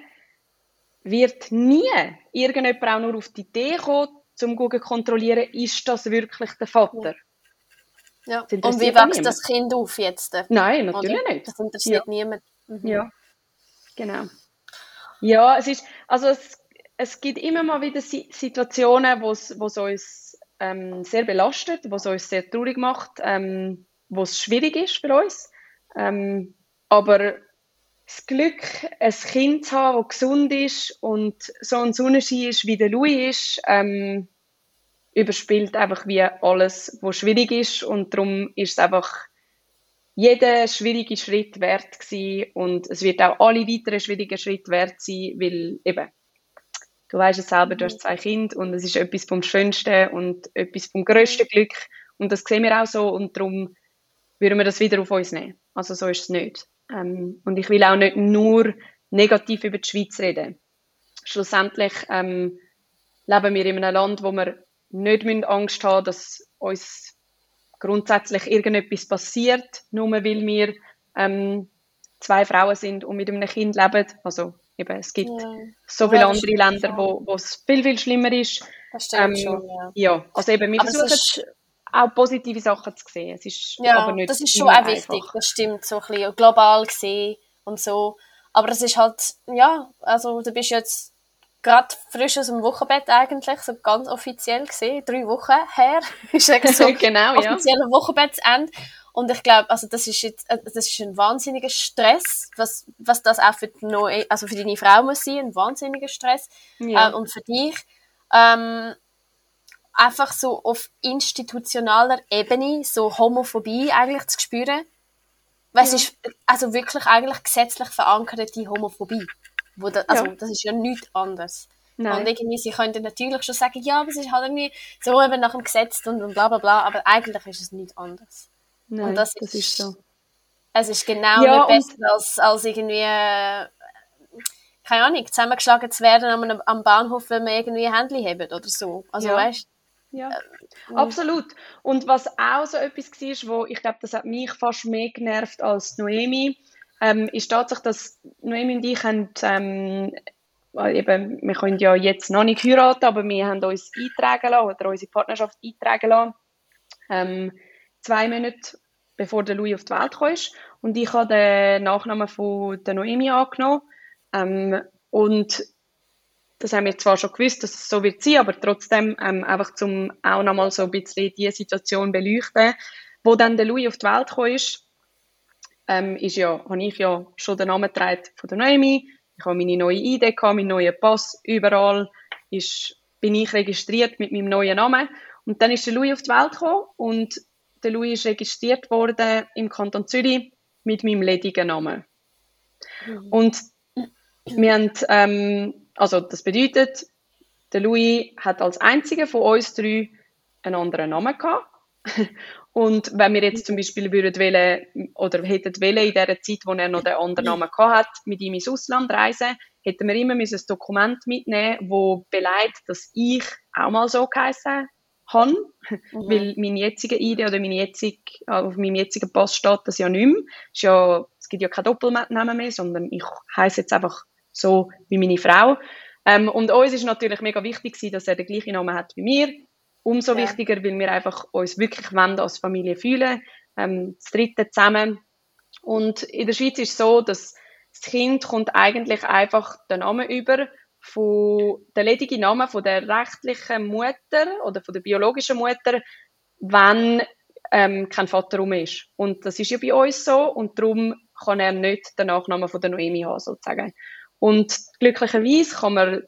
[SPEAKER 3] wird nie irgendjemand auch nur auf die Idee kommen, zum zu kontrollieren, ist das wirklich der Vater.
[SPEAKER 2] Ja. Und wie wächst das Kind auf jetzt?
[SPEAKER 3] Nein, natürlich Oder? nicht.
[SPEAKER 2] Das interessiert ja. niemand.
[SPEAKER 3] Mhm. Ja, genau. Ja, es ist, also es, es gibt immer mal wieder Situationen, wo es uns ähm, sehr belastet, was uns sehr traurig macht, ähm, wo es schwierig ist für uns. Ähm, aber das Glück, ein Kind zu haben, das gesund ist und so ein Sonnenschein ist, wie der Louis ist, ähm, überspielt einfach wie alles, was schwierig ist. Und darum ist es einfach jeder schwierige Schritt wert gewesen. Und es wird auch alle weiteren schwierigen Schritte wert sein, weil eben, du weißt es selber, du hast zwei Kinder und es ist etwas vom Schönsten und etwas vom grössten Glück. Und das sehen wir auch so. Und darum würden wir das wieder auf uns nehmen. Also so ist es nicht. Ähm, und ich will auch nicht nur negativ über die Schweiz reden. Schlussendlich ähm, leben wir in einem Land, wo wir nicht Angst haben dass uns grundsätzlich irgendetwas passiert, nur weil wir ähm, zwei Frauen sind und mit einem Kind leben. Also eben, es gibt ja. so viele ja, andere Länder, wo, wo es viel, viel schlimmer ist.
[SPEAKER 2] Das stimmt ähm, schon, ja.
[SPEAKER 3] ja. Also eben, wir aber versuchen auch positive Sachen zu sehen. Es ist
[SPEAKER 2] ja, aber nicht das ist schon auch wichtig, das stimmt, so ein bisschen global gesehen und so. Aber es ist halt, ja, also du bist jetzt gerade frisch aus dem Wochenbett eigentlich, so ganz offiziell gesehen, drei Wochen her, ist so
[SPEAKER 3] genau, ja.
[SPEAKER 2] offizielle Wochenbettende. Und ich glaube, also das ist jetzt, äh, das ist ein wahnsinniger Stress, was, was das auch für, die neue, also für deine Frau muss sein, ein wahnsinniger Stress. Ja. Äh, und für dich, ähm, einfach so auf institutionaler Ebene so Homophobie eigentlich zu spüren. Weil ja. es ist also wirklich eigentlich gesetzlich verankerte Homophobie. Wo da, also ja. das ist ja nichts anderes. Nein. Und irgendwie, sie könnten natürlich schon sagen, ja, aber es ist halt irgendwie so eben nach dem Gesetz und, bla bla bla, aber eigentlich ist es nichts anderes.
[SPEAKER 3] Nein, und das, das ist, ist, so.
[SPEAKER 2] Es ist genau ja, besser als, als irgendwie, äh, keine Ahnung, zusammengeschlagen zu werden am, am Bahnhof, wenn man irgendwie ein Handy hat oder so. Also ja. weißt
[SPEAKER 3] ja, äh, absolut. Und was auch so etwas war, wo ich glaube, das hat mich fast mehr genervt als Noemi, ähm, ist tatsächlich, dass Noemi und ich haben, ähm, eben, wir können ja jetzt noch nicht heiraten, aber wir haben uns eintragen lassen oder unsere Partnerschaft eintragen lassen, ähm, zwei Monate bevor der Louis auf die Welt kam. Und ich habe den Nachnamen von der Noemi angenommen. Ähm, und das haben wir zwar schon gewusst, dass es so wird sein, aber trotzdem ähm, einfach zum auch nochmal so ein bisschen die Situation beleuchten. Wo dann der Louis auf die Welt kam, ist, ähm, ist ja, habe ich ja schon den Namen getragen von der Noemi. Ich habe meine neue ID gehabt, meinen neuen Pass. Überall ist bin ich registriert mit meinem neuen Namen. Und dann ist der Louis auf die Welt gekommen und der Louis ist registriert worden im Kanton Zürich mit meinem ledigen Namen. Mhm. Und wir haben, ähm, also das bedeutet, der Louis hat als einziger von uns drei einen anderen Namen gehabt. Und wenn wir jetzt zum Beispiel würden wollen, oder hätten wollen, in der Zeit, wo er noch den anderen Namen gehabt hat, mit ihm ins Ausland reisen, hätten wir immer ein Dokument mitnehmen wo beleidigt, dass ich auch mal so geheißen habe, mhm. weil mein jetziger ID oder meine jetzige, auf meinem jetzigen Pass steht das ja nicht mehr. Es, ja, es gibt ja keinen Doppelnamen mehr, sondern ich heiße jetzt einfach so wie meine Frau. Ähm, und uns ist natürlich mega wichtig dass er den gleichen Namen hat wie mir. Umso ja. wichtiger, weil wir einfach uns wirklich wollen, als Familie fühlen, ähm, das dritte zusammen. Und in der Schweiz ist es so, dass das Kind kommt eigentlich einfach den Namen über von der ledigen Namen von der rechtlichen Mutter oder von der biologischen Mutter, wenn ähm, kein Vater rum ist. Und das ist ja bei uns so und darum kann er nicht den Nachnamen von der Noemi haben, sozusagen. Und glücklicherweise kann man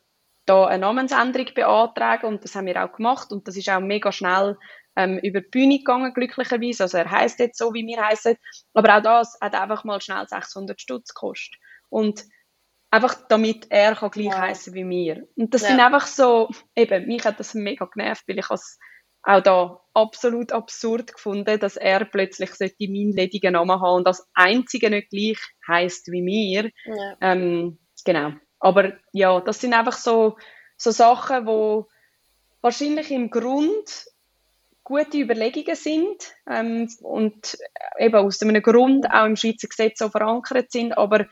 [SPEAKER 3] da eine Namensänderung beantragen und das haben wir auch gemacht und das ist auch mega schnell ähm, über die Bühne gegangen, glücklicherweise. Also er heißt jetzt so, wie wir heißen, aber auch das hat einfach mal schnell 600 Stutz gekostet. Und einfach damit er kann gleich ja. heißen wie mir. Und das ja. sind einfach so, eben, mich hat das mega genervt, weil ich es auch da absolut absurd gefunden, dass er plötzlich sollte meinen ledigen Namen haben und als einzige nicht gleich heißt wie mir. Ja. Ähm, genau. Aber ja, das sind einfach so, so Sachen, wo wahrscheinlich im Grund gute Überlegungen sind ähm, und eben aus einem Grund auch im Schweizer Gesetz so verankert sind, aber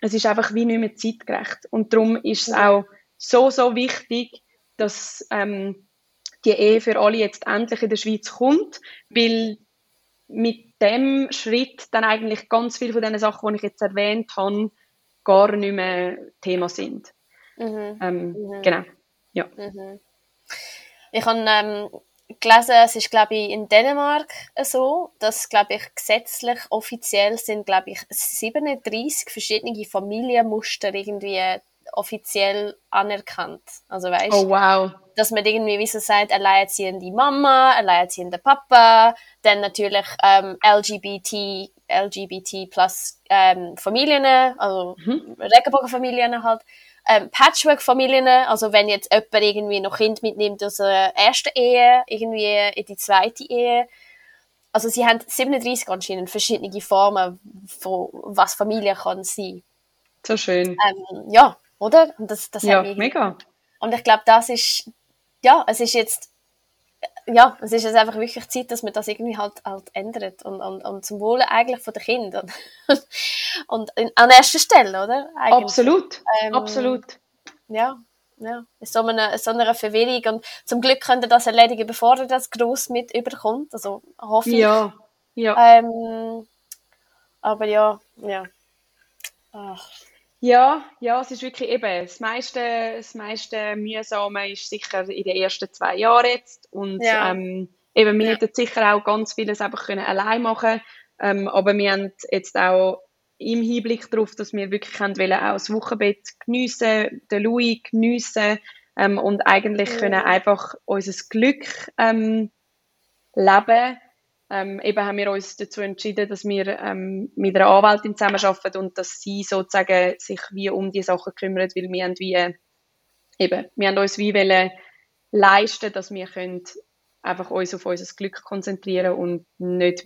[SPEAKER 3] es ist einfach wie nicht mehr zeitgerecht. Und darum ist es auch so, so wichtig, dass ähm, die Ehe für alle jetzt endlich in der Schweiz kommt, weil mit dem Schritt dann eigentlich ganz viele von den Sachen, die ich jetzt erwähnt habe, gar nicht mehr Thema sind. Mhm. Ähm, mhm. Genau, ja.
[SPEAKER 2] Mhm. Ich habe ähm, gelesen, es ist glaube ich in Dänemark so, dass glaube ich gesetzlich offiziell sind glaube ich 37 verschiedene Familienmuster irgendwie offiziell anerkannt. Also weißt,
[SPEAKER 3] oh, wow.
[SPEAKER 2] dass man irgendwie wie so sagt, alleinerziehende Mama, alleinerziehende Papa, dann natürlich ähm, LGBT, LGBT plus ähm, Familien, also mhm. Regenbogenfamilien halt ähm, Patchwork-Familien, also wenn jetzt jemand irgendwie noch Kind mitnimmt aus der ersten Ehe, irgendwie in die zweite Ehe. Also sie haben 37 anscheinend verschiedene Formen, von was Familie kann sein.
[SPEAKER 3] So schön.
[SPEAKER 2] Ähm, ja, oder? Und das, das
[SPEAKER 3] ja, mega.
[SPEAKER 2] Und ich glaube, das ist, ja, es ist jetzt ja, es ist jetzt einfach wirklich Zeit, dass man das irgendwie halt, halt ändert und, und, und zum Wohle eigentlich von den Kindern. und in, an erster Stelle, oder?
[SPEAKER 3] Eigentlich. Absolut, ähm, absolut.
[SPEAKER 2] Ja, ja. In so einer, so einer Verwirrung und zum Glück könnt ihr das erledigen, bevor ihr das gross mit überkommt, also hoffe ich.
[SPEAKER 3] Ja, ja.
[SPEAKER 2] Ähm, aber ja, ja. Ach.
[SPEAKER 3] Ja, ja, es ist wirklich eben, das meiste, das meiste Mühsame ist sicher in den ersten zwei Jahren jetzt und ja. ähm, eben, wir ja. hätten sicher auch ganz vieles einfach können allein machen ähm, aber wir haben jetzt auch im Hinblick darauf, dass wir wirklich haben wollen, auch das Wochenbett geniessen, den Louis geniessen ähm, und eigentlich ja. können einfach unser Glück ähm, leben ähm, eben haben wir uns dazu entschieden, dass wir ähm, mit einer Anwältin zusammenarbeiten und dass sie sozusagen sich wie um die Sachen kümmert, weil wir haben wie, eben, wir haben uns wie wollen leisten, dass wir können einfach uns auf unser Glück konzentrieren und nicht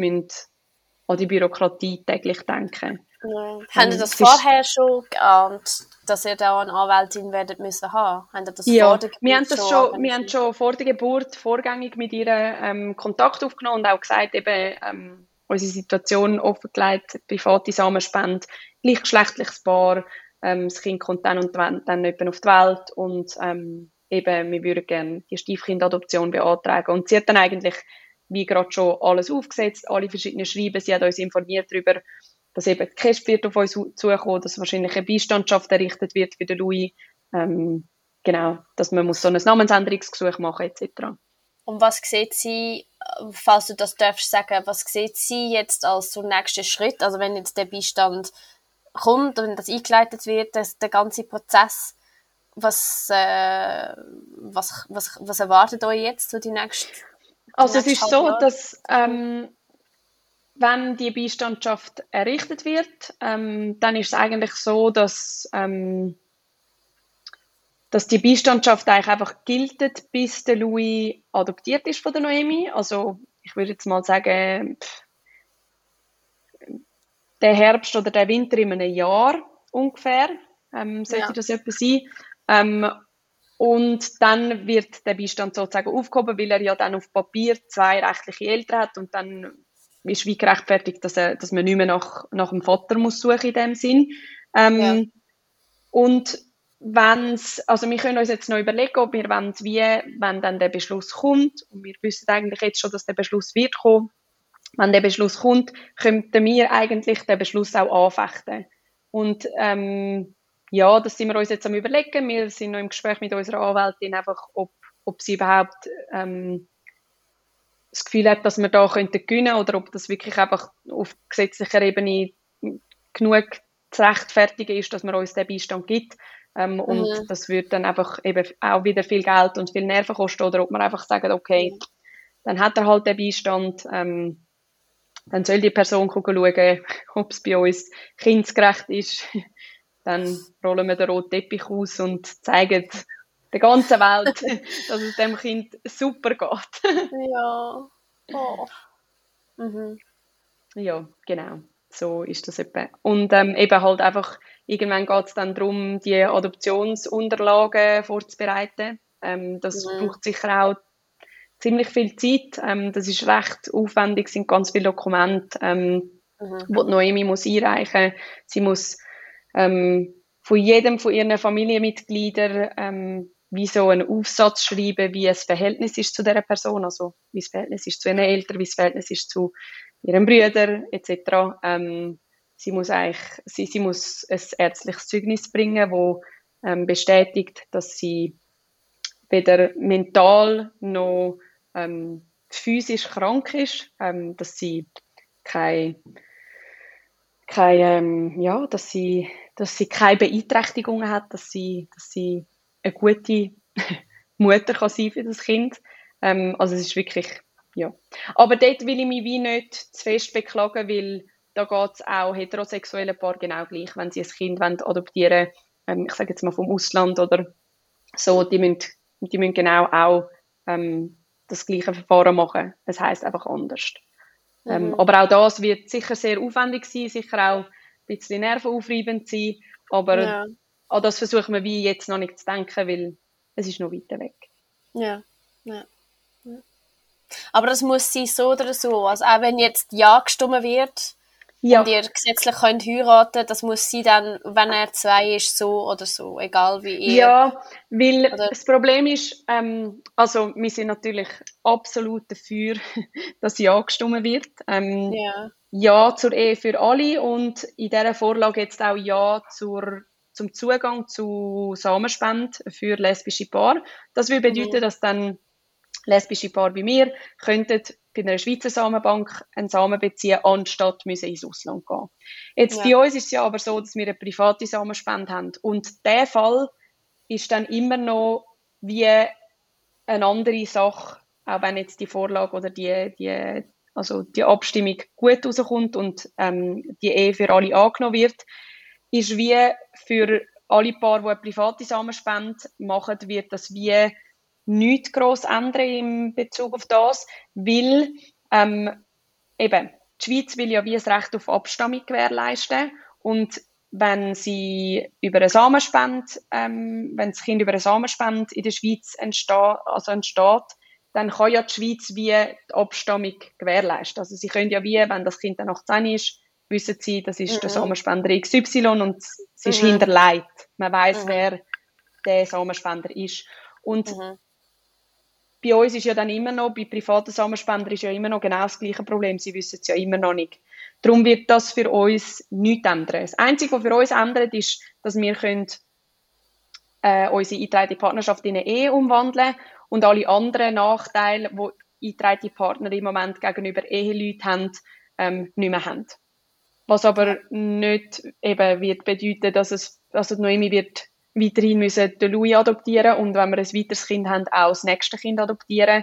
[SPEAKER 3] an die Bürokratie täglich denken.
[SPEAKER 2] Ja. Haben Sie das vorher schon geahnt, dass ihr da eine Anwältin werdet müssen haben? Haben Sie das
[SPEAKER 3] ja, vor der Geburt wir haben das schon, wir haben schon vor der Geburt vorgängig mit ihr ähm, Kontakt aufgenommen und auch gesagt, eben ähm, unsere Situation offengelegt, private Samenspende, gleichgeschlechtliches Paar, ähm, das Kind kommt dann und dann, dann auf die Welt und ähm, eben, wir würden gerne die Stiefkindadoption beantragen. Und sie hat dann eigentlich, wie gerade schon, alles aufgesetzt, alle verschiedenen Schreiben, sie hat uns informiert darüber, dass eben Cash wird auf uns zukommen, dass wahrscheinlich eine Beistandschaft errichtet wird für den Louis. Ähm, genau, dass man muss so ein Namensänderungsgesuch machen etc.
[SPEAKER 2] Und was sieht sie, falls du das darfst sagen, was sieht sie jetzt als so nächsten Schritt? Also wenn jetzt der Beistand kommt und das eingeleitet wird, das, der ganze Prozess, was, äh, was, was, was erwartet euch jetzt so die nächste
[SPEAKER 3] Also es ist so, dass ähm, wenn die Beistandschaft errichtet wird, ähm, dann ist es eigentlich so, dass, ähm, dass die Beistandschaft eigentlich einfach gilt, bis der Louis adoptiert ist von der Noemi. Also ich würde jetzt mal sagen, pff, der Herbst oder der Winter in einem Jahr ungefähr, ähm, sollte ja. das etwa sein. Ähm, und dann wird der Beistand sozusagen aufgehoben, weil er ja dann auf Papier zwei rechtliche Eltern hat und dann ist wie gerechtfertigt, dass, er, dass man nicht mehr nach, nach dem Vater muss suchen in dem Sinn. Ähm, ja. Und wenn's, also wir können uns jetzt noch überlegen, ob wir wollen, wie, wenn dann der Beschluss kommt, und wir wissen eigentlich jetzt schon, dass der Beschluss wird kommen, wenn der Beschluss kommt, könnten wir eigentlich den Beschluss auch anfechten. Und ähm, ja, das sind wir uns jetzt am überlegen. Wir sind noch im Gespräch mit unserer Anwältin, einfach, ob, ob sie überhaupt ähm, das Gefühl hat, dass wir da könnten gewinnen oder ob das wirklich einfach auf gesetzlicher Ebene genug zu rechtfertigen ist, dass man uns den Beistand gibt. Ähm, mhm. Und das würde dann einfach eben auch wieder viel Geld und viel Nerven kosten oder ob man einfach sagen, okay, dann hat er halt den Beistand, ähm, dann soll die Person schauen, ob es bei uns kindgerecht ist dann rollen wir den roten Teppich aus und zeigen der ganzen Welt, dass es dem Kind super geht.
[SPEAKER 2] ja. Oh. Mhm.
[SPEAKER 3] Ja, genau. So ist das etwa. Und ähm, eben halt einfach, irgendwann geht es dann darum, die Adoptionsunterlagen vorzubereiten. Ähm, das mhm. braucht sicher auch ziemlich viel Zeit. Ähm, das ist recht aufwendig, sind ganz viele Dokumente, ähm, mhm. die Noemi muss einreichen. Sie muss ähm, von jedem von ihren Familienmitgliedern ähm, wie so einen Aufsatz schreiben, wie es Verhältnis ist zu dieser Person, also wie das Verhältnis ist zu ihren Eltern, wie das Verhältnis ist zu ihren Brüdern etc. Ähm, sie muss eigentlich, sie, sie muss ein ärztliches Zeugnis bringen, wo ähm, bestätigt, dass sie weder mental noch ähm, physisch krank ist, ähm, dass sie keine, keine ähm, ja, dass sie dass sie keine Beeinträchtigungen hat, dass sie, dass sie eine gute Mutter kann sein für das Kind. Ähm, also es ist wirklich, ja. Aber dort will ich mich wie nicht zu fest beklagen, weil da geht es auch heterosexuellen Paar genau gleich, wenn sie ein Kind wollen, adoptieren ähm, ich sage jetzt mal vom Ausland oder so, die müssen, die müssen genau auch ähm, das gleiche Verfahren machen. Es heißt einfach anders. Ähm, mhm. Ähm, aber auch das wird sicher sehr aufwendig sein, sicher auch bisschen nervenaufreibend sein. Aber ja. An das versuchen wir wie jetzt noch nicht zu denken, weil es ist noch weiter weg.
[SPEAKER 2] Ja, ja. Aber das muss sein so oder so. Also auch wenn jetzt Ja gestimmt wird ja. und ihr gesetzlich könnt heiraten, das muss sie dann, wenn er zwei ist, so oder so, egal wie ihr.
[SPEAKER 3] Ja, weil oder? das Problem ist, ähm, also wir sind natürlich absolut dafür, dass Ja gestimmt wird. Ähm, ja. Ja zur Ehe für alle und in dieser Vorlage jetzt auch Ja zur, zum Zugang zu Samenspende für lesbische Paare. Das würde bedeuten, mhm. dass dann lesbische Paare wie mir könnten bei einer Schweizer Samenbank einen Samen beziehen, anstatt müssen ins Ausland gehen. Jetzt ja. bei uns ist es ja aber so, dass wir eine private Samenspende haben und der Fall ist dann immer noch wie eine andere Sache, auch wenn jetzt die Vorlage oder die, die also die Abstimmung gut rauskommt und ähm, die Ehe für alle angenommen wird, ist wie für alle Paare, die eine private Samenspende machen, wird das wie nichts gross ändern in Bezug auf das, weil ähm, eben die Schweiz will ja wie ein Recht auf Abstammung gewährleisten und wenn sie über eine Samenspende, ähm, wenn das Kind über eine Samenspende in der Schweiz entsteht, also entsteht, dann kann ja die Schweiz wie die Abstammung gewährleisten. Also sie können ja wie, wenn das Kind dann 18 ist, wissen sie, das ist mhm. der Samenspender XY und es ist mhm. hinterlegt. Man weiß, mhm. wer der Samenspender ist. Und mhm. bei uns ist ja dann immer noch, bei privaten Samenspendern ist ja immer noch genau das gleiche Problem. Sie wissen es ja immer noch nicht. Darum wird das für uns nichts ändern. Das Einzige, was für uns ändert, ist, dass wir können, äh, unsere eingetragene Partnerschaft in eine Ehe umwandeln und alle anderen Nachteile, die eingetragene Partner im Moment gegenüber Eheleuten haben, ähm, nicht mehr haben. Was aber nicht eben wird bedeuten, dass es, also Noemi wird weiterhin müssen den Louis adoptieren und wenn wir ein weiteres Kind haben, auch das nächste Kind adoptieren.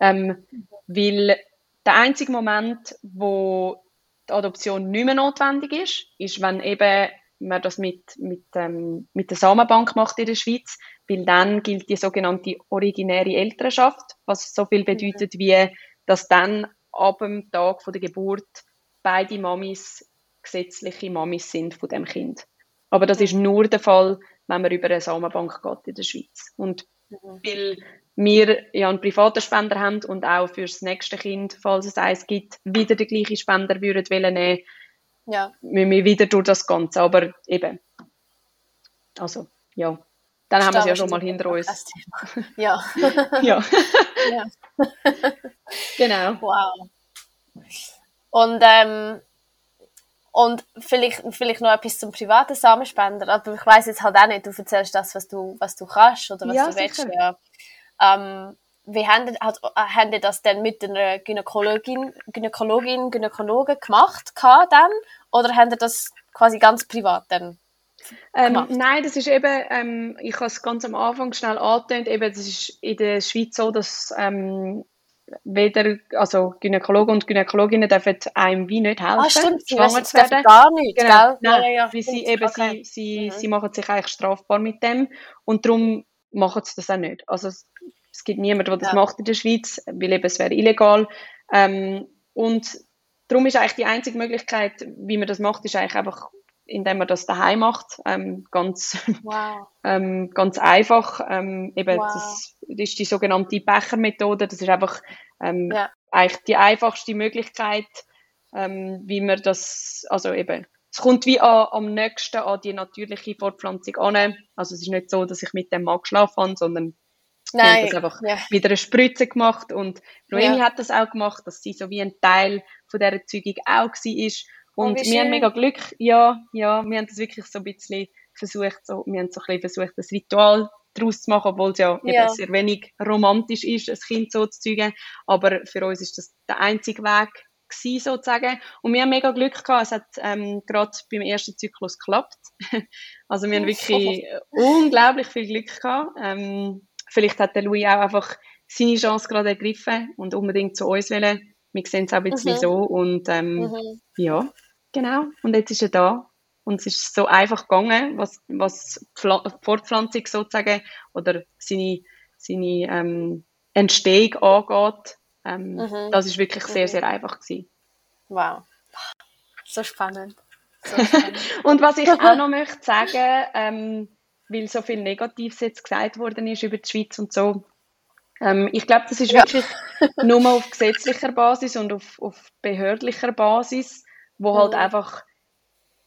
[SPEAKER 3] Ähm, weil der einzige Moment, wo die Adoption nicht mehr notwendig ist, ist, wenn eben man das mit, mit, ähm, mit der Samenbank macht in der Schweiz, weil dann gilt die sogenannte originäre Elternschaft, was so viel bedeutet wie, dass dann ab dem Tag von der Geburt beide Mamis gesetzliche Mamis sind von dem Kind. Aber das ist nur der Fall, wenn man über eine Samenbank geht in der Schweiz. Und mhm. weil wir ja einen privaten Spender haben und auch für das nächste Kind, falls es eins gibt, wieder den gleichen Spender würden wollen nehmen, ja. müssen wir wieder durch das Ganze. Aber eben, also, ja. Dann haben wir es ja schon mal hinter uns.
[SPEAKER 2] Ja.
[SPEAKER 3] ja. ja. genau.
[SPEAKER 2] Wow. Und ähm, und vielleicht, vielleicht noch etwas zum privaten Samenspender. Aber ich weiß jetzt halt auch nicht, du erzählst das, was du, was du kannst oder was ja, du willst. Ja. Ähm, wie haben die, hat, haben die das denn mit einer Gynäkologin, Gynäkologin, Gynäkologen gemacht dann? Oder haben die das quasi ganz privat dann
[SPEAKER 3] ähm, nein, das ist eben, ähm, ich habe es ganz am Anfang schnell angetönt, eben, das ist in der Schweiz so, dass ähm, weder, also Gynäkologen und Gynäkologinnen dürfen einem wie nicht helfen, ah,
[SPEAKER 2] stimmt, schwanger zu werden. gar nicht, genau.
[SPEAKER 3] Nein, ja, ja, weil sie eben, okay. sie, sie, mhm. sie machen sich eigentlich strafbar mit dem und darum machen sie das auch nicht. Also es, es gibt niemanden, der das ja. macht in der Schweiz, weil eben es wäre illegal. Ähm, und darum ist eigentlich die einzige Möglichkeit, wie man das macht, ist eigentlich einfach indem man das daheim macht, ähm, ganz, wow. ähm, ganz einfach. Ähm, eben wow. das, ist die sogenannte Bechermethode. Das ist einfach ähm, ja. eigentlich die einfachste Möglichkeit, ähm, wie man das, also eben, es kommt wie an, am nächsten an die natürliche Fortpflanzung an. Also es ist nicht so, dass ich mit dem Mann geschlafen habe, sondern Nein, wir haben das einfach ja. wieder eine Spritze gemacht und Noemi ja. hat das auch gemacht, dass sie so wie ein Teil von dieser Zeugung auch war und oh, wir haben mega Glück, ja, ja, wir haben das wirklich so ein bisschen versucht, so, wir haben so ein bisschen versucht, das Ritual daraus zu machen, obwohl es ja, ja. Sehr wenig romantisch ist, ein Kind so zu zeugen. Aber für uns ist das der einzige Weg gewesen, sozusagen. Und wir haben mega Glück gehabt. Es hat ähm, gerade beim ersten Zyklus geklappt. also wir haben wirklich unglaublich viel Glück gehabt. Ähm, vielleicht hat der Louis auch einfach seine Chance gerade ergriffen und unbedingt zu uns wollen. Wir sehen es auch ein bisschen mhm. so. Und ähm, mhm. ja, Genau. Und jetzt ist er da. Und es ist so einfach gegangen, was, was Fortpflanzung sozusagen oder seine, seine ähm, Entstehung angeht. Ähm, mhm. Das ist wirklich sehr, mhm. sehr einfach gewesen.
[SPEAKER 2] Wow. So spannend.
[SPEAKER 3] So spannend. und was ich auch noch möchte sagen, ähm, weil so viel Negatives jetzt gesagt worden ist über die Schweiz und so, ähm, ich glaube, das ist ja. wirklich nur auf gesetzlicher Basis und auf, auf behördlicher Basis wo halt mhm. einfach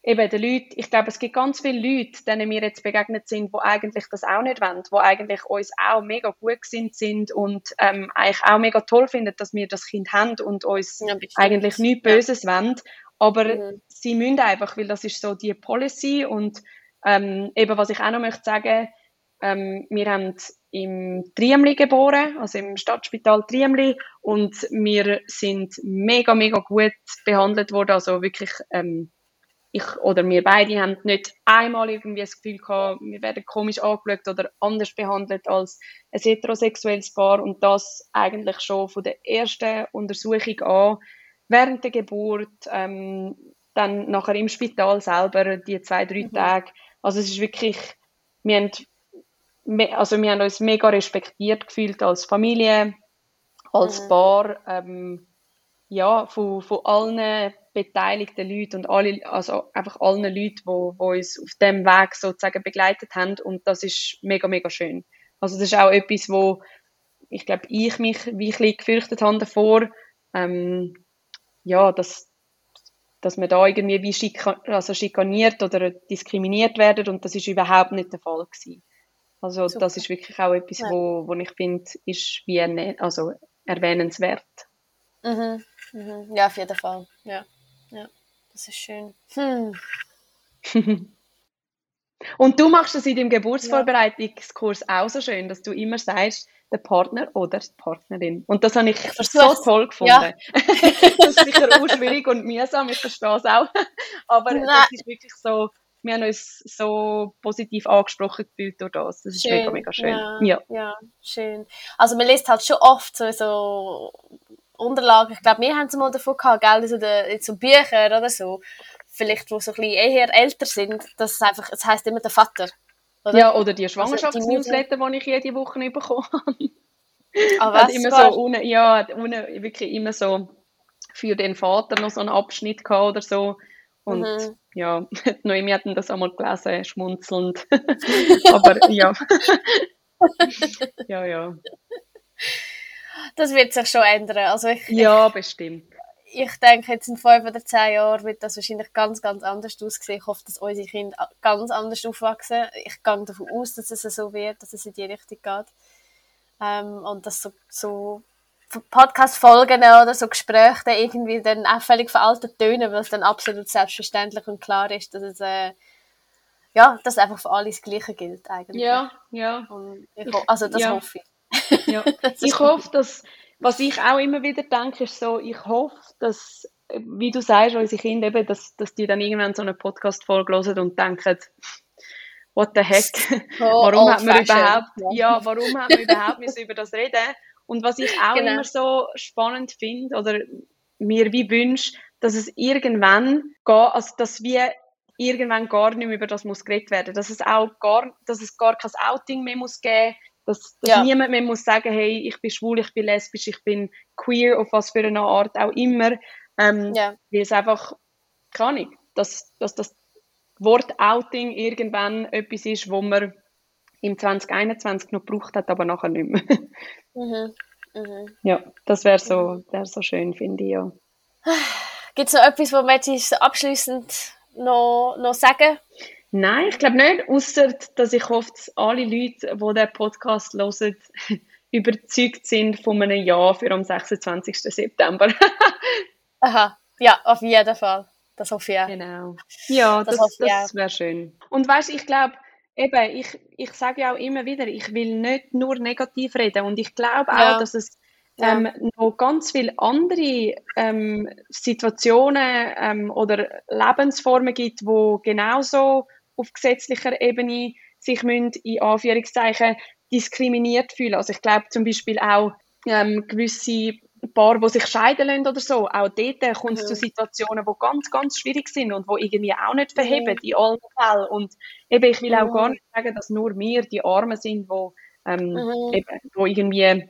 [SPEAKER 3] eben die Leute, ich glaube, es gibt ganz viele Leute, denen wir jetzt begegnet sind, wo eigentlich das auch nicht wollen, wo eigentlich uns auch mega gut gesinnt sind und ähm, eigentlich auch mega toll finden, dass wir das Kind haben und uns ja, eigentlich nichts Böses ja. wollen. Aber mhm. sie müssen einfach, weil das ist so die Policy und ähm, eben, was ich auch noch möchte sagen, ähm, wir haben im Triemli geboren, also im Stadtspital Triemli und wir sind mega, mega gut behandelt worden, also wirklich, ähm, ich oder wir beide haben nicht einmal irgendwie das Gefühl gehabt, wir werden komisch angeschaut oder anders behandelt als ein heterosexuelles Paar und das eigentlich schon von der ersten Untersuchung an, während der Geburt, ähm, dann nachher im Spital selber, die zwei, drei mhm. Tage. Also es ist wirklich, wir haben also wir haben uns mega respektiert gefühlt als Familie, als mhm. Paar, ähm, ja, von, von allen beteiligten Leuten und alle, also einfach allen Leuten, die, uns auf dem Weg sozusagen begleitet haben und das ist mega, mega schön. Also das ist auch etwas, wo ich glaube, ich mich wie ein bisschen gefürchtet habe davor, ähm, ja, dass, dass man da irgendwie wie schika also schikaniert oder diskriminiert werden und das ist überhaupt nicht der Fall gewesen. Also Super. das ist wirklich auch etwas, ja. wo, wo ich finde, ist wie eine, also erwähnenswert.
[SPEAKER 2] Mhm. Mhm. Ja, auf jeden Fall. Ja. ja. Das ist schön. Hm.
[SPEAKER 3] Und du machst das in deinem Geburtsvorbereitungskurs ja. auch so schön, dass du immer sagst, der Partner oder die Partnerin. Und das habe ich, ich so toll gefunden. Ja. das ist sicher auch schwierig und mühsam, ich verstehe es auch. Aber Nein. das ist wirklich so, wir haben uns so positiv angesprochen gefühlt durch das. Das ist schön. mega, mega schön.
[SPEAKER 2] Ja, ja. ja, schön. Also man liest halt schon oft so, so Unterlagen. Ich glaube, wir haben es mal davon gehabt, gell, so, de, so Bücher oder so, vielleicht, wo so ein bisschen eher älter sind, dass es einfach, es heisst immer der Vater.
[SPEAKER 3] Oder? Ja, oder die Schwangerschaftsnewsletter, also die ich jede Woche. Aber was immer so ohne, ja, ohne, wirklich immer so für den Vater noch so einen Abschnitt gehabt oder so. Und mhm. ja, Noemi hat das einmal gelesen, schmunzelnd. Aber ja. ja, ja.
[SPEAKER 2] Das wird sich schon ändern. Also ich,
[SPEAKER 3] ja, bestimmt.
[SPEAKER 2] Ich denke, jetzt in fünf oder zehn Jahren wird das wahrscheinlich ganz, ganz anders aussehen. Ich hoffe, dass unsere Kinder ganz anders aufwachsen. Ich gehe davon aus, dass es so wird, dass es in die Richtung geht. Ähm, und dass so, so Podcast-Folgen oder so Gespräche dann irgendwie dann auch völlig veraltet tönen, weil es dann absolut selbstverständlich und klar ist, dass es äh, ja, dass einfach für alle das Gleiche gilt eigentlich.
[SPEAKER 3] Ja, ja.
[SPEAKER 2] Ich, also das ja. hoffe
[SPEAKER 3] ich. Ja. ich hoffe, dass, was ich auch immer wieder denke, ist so, ich hoffe, dass, wie du sagst, unsere Kinder eben, dass, dass die dann irgendwann so eine Podcast-Folge hören und denken, what the heck, oh, warum hat man überhaupt, ja. warum hat man überhaupt müssen über das reden? Und was ich auch genau. immer so spannend finde oder mir wie wünsche, dass es irgendwann geht, also dass wir irgendwann gar nicht mehr über das muss geredet werden, dass es auch gar, dass es gar kein Outing mehr muss geben, dass, dass ja. niemand mehr muss sagen, hey, ich bin schwul, ich bin lesbisch, ich bin queer, auf was für eine Art auch immer, ähm, ja. weil es einfach, keine Ahnung, dass, dass das Wort Outing irgendwann etwas ist, wo man im 2021 noch gebraucht hat, aber nachher nicht mehr. mhm. Mhm. Ja, das wäre so, wär so schön, finde ich, ja.
[SPEAKER 2] Gibt es noch etwas, wo wir abschließend noch, noch sagen?
[SPEAKER 3] Nein, ich glaube nicht, außer dass ich hoffe, dass alle Leute, die diesen Podcast hören, überzeugt sind von einem Ja für am 26. September.
[SPEAKER 2] Aha, ja, auf jeden Fall. Das hoffe ich.
[SPEAKER 3] Genau. Ja, das, das, das wäre schön. Und weißt ich glaube, eben, ich, ich sage ja auch immer wieder, ich will nicht nur negativ reden. Und ich glaube auch, ja. dass es ähm, ja. noch ganz viele andere ähm, Situationen ähm, oder Lebensformen gibt, wo genauso auf gesetzlicher Ebene sich müssen, in Anführungszeichen diskriminiert fühlen. Also ich glaube zum Beispiel auch ähm, gewisse Paar, die sich scheiden lassen oder so, auch dort kommt es mhm. zu Situationen, die ganz, ganz schwierig sind und die irgendwie auch nicht verheben mhm. in allen Fällen. Und eben, ich will mhm. auch gar nicht sagen, dass nur wir die Armen sind, die ähm, mhm. eben, wo irgendwie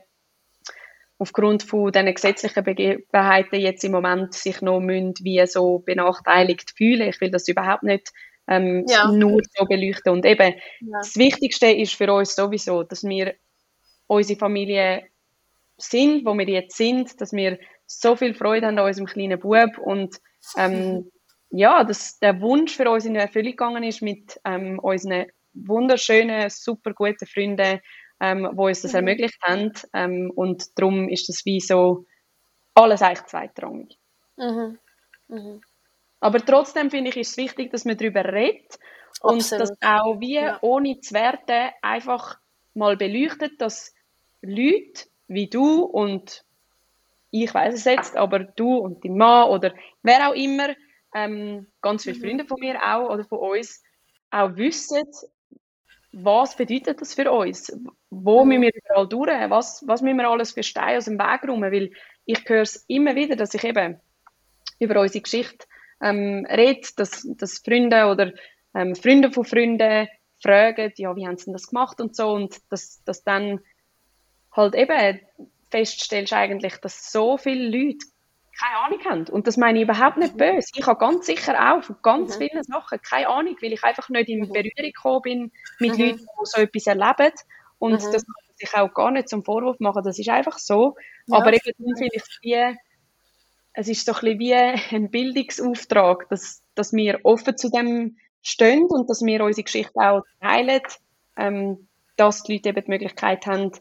[SPEAKER 3] aufgrund von diesen gesetzlichen Begebenheiten jetzt im Moment sich noch müssen, wie so benachteiligt fühlen. Ich will das überhaupt nicht ähm, ja. nur so beleuchten. Und eben, ja. das Wichtigste ist für uns sowieso, dass wir unsere Familie sind, wo wir jetzt sind, dass wir so viel Freude haben an unserem kleinen Bub und ähm, ja, dass der Wunsch für uns in Erfüllung gegangen ist mit ähm, unseren wunderschönen, super guten Freunden, ähm, wo uns das mhm. ermöglicht haben ähm, und darum ist das wie so alles eigentlich zweitrangig. Mhm. Mhm. Aber trotzdem finde ich, ist es wichtig, dass man darüber redet und Absolut. dass auch wie ja. ohne zu werten einfach mal beleuchtet, dass Leute wie du und ich weiß es jetzt, aber du und dein Mann oder wer auch immer, ähm, ganz viele mhm. Freunde von mir auch oder von uns, auch wissen, was bedeutet das für uns? Wo mhm. müssen wir überall durch? Was, was müssen wir alles für Steine aus dem Weg räumen? Weil ich höre es immer wieder, dass ich eben über unsere Geschichte ähm, rede, dass, dass Freunde oder ähm, Freunde von Freunden fragen, ja, wie haben sie das gemacht und so und dass, dass dann halt eben feststellst eigentlich, dass so viele Leute keine Ahnung haben. Und das meine ich überhaupt nicht böse. Ich habe ganz sicher auch von ganz mhm. vielen Sachen keine Ahnung, weil ich einfach nicht in mhm. Berührung gekommen bin mit mhm. Leuten, die so etwas erleben. Und mhm. das kann man sich auch gar nicht zum Vorwurf machen. Das ist einfach so. Ja, Aber eben dann finde ich wie, es ist so ein bisschen wie ein Bildungsauftrag, dass, dass wir offen zu dem stehen und dass wir unsere Geschichte auch teilen, ähm, dass die Leute eben die Möglichkeit haben,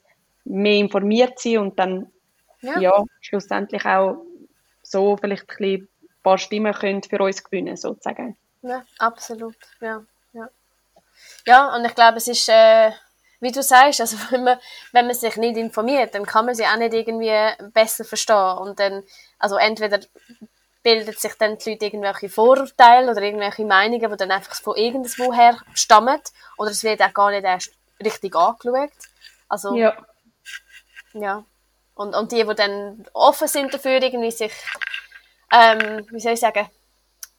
[SPEAKER 3] mehr informiert sein und dann ja. ja schlussendlich auch so vielleicht ein, ein paar Stimmen können für uns gewinnen sozusagen.
[SPEAKER 2] Ja, absolut, ja, ja. Ja, und ich glaube, es ist, äh, wie du sagst, also wenn man, wenn man sich nicht informiert, dann kann man sie auch nicht irgendwie besser verstehen und dann, also entweder bilden sich dann die Leute irgendwelche Vorurteile oder irgendwelche Meinungen, die dann einfach von irgendwoher stammen. Oder es wird auch gar nicht erst richtig angeschaut. Also,
[SPEAKER 3] Ja.
[SPEAKER 2] Ja. Und, und die, die dann offen sind dafür, irgendwie sich, ähm, wie soll ich sagen,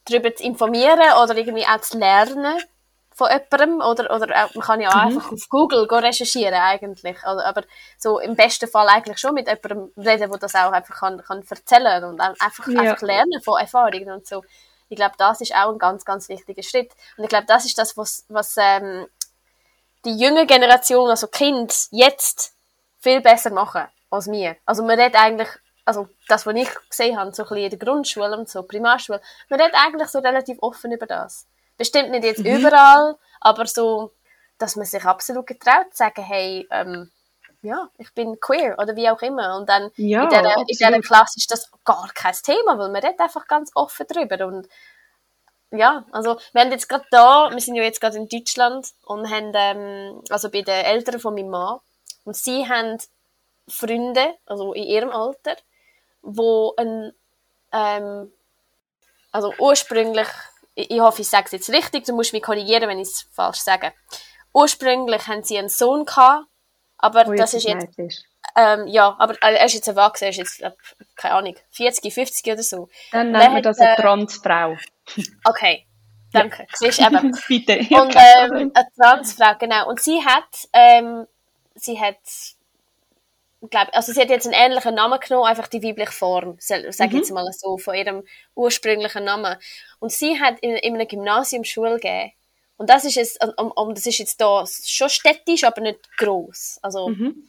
[SPEAKER 2] darüber zu informieren oder irgendwie auch zu lernen von jemandem. Oder, oder auch, man kann ja auch einfach auf Google go recherchieren eigentlich. Also, aber so im besten Fall eigentlich schon mit jemandem reden, der das auch einfach kann, kann erzählen und einfach,
[SPEAKER 3] Ja.
[SPEAKER 2] einfach lernen von Erfahrungen und so. Ich glaube, das ist auch ein ganz, ganz wichtiger Schritt. Und ich glaube, das ist das, was, was ähm, die junge Generation, also Kind, jetzt viel besser machen als wir. Also man redet eigentlich, also das, was ich gesehen habe, so ein bisschen in der Grundschule und so, Primarschule, man redet eigentlich so relativ offen über das. Bestimmt nicht jetzt überall, aber so, dass man sich absolut getraut zu sagen, hey, ähm, ja, ich bin queer oder wie auch immer. Und dann
[SPEAKER 3] Ja,
[SPEAKER 2] in, dieser, in dieser Klasse ist das gar kein Thema, weil man redet einfach ganz offen drüber. Und ja, also wir haben jetzt gerade da, wir sind ja jetzt gerade in Deutschland und haben, ähm, also bei den Eltern von meinem Mann, und sie haben Freunde, also in ihrem Alter, wo ein, ähm, also ursprünglich, ich, hoffe, ich sage es jetzt richtig, du musst mich korrigieren, wenn ich es falsch sage. Ursprünglich haben sie einen Sohn gehabt, aber
[SPEAKER 3] Wo
[SPEAKER 2] das ist
[SPEAKER 3] jetzt ist.
[SPEAKER 2] ähm, ja, aber er ist jetzt erwachsen, er ist jetzt, keine Ahnung, 40, 50 oder so.
[SPEAKER 3] Dann man
[SPEAKER 2] hat,
[SPEAKER 3] das eine
[SPEAKER 2] äh,
[SPEAKER 3] Transfrau.
[SPEAKER 2] Okay, danke. Siehst du eben.
[SPEAKER 3] Bitte.
[SPEAKER 2] Und ähm, eine Transfrau, genau. Und sie hat, ähm, sie hat, glaub, also sie hat jetzt einen ähnlichen Namen genommen, einfach die weibliche Form, sag sag ich jetzt mal so, von ihrem ursprünglichen Namen. Und sie hat in, in einem Gymnasium Schule gegeben. Und das ist jetzt, um, um, das ist jetzt da schon städtisch, aber nicht gross. Also,
[SPEAKER 3] Mhm.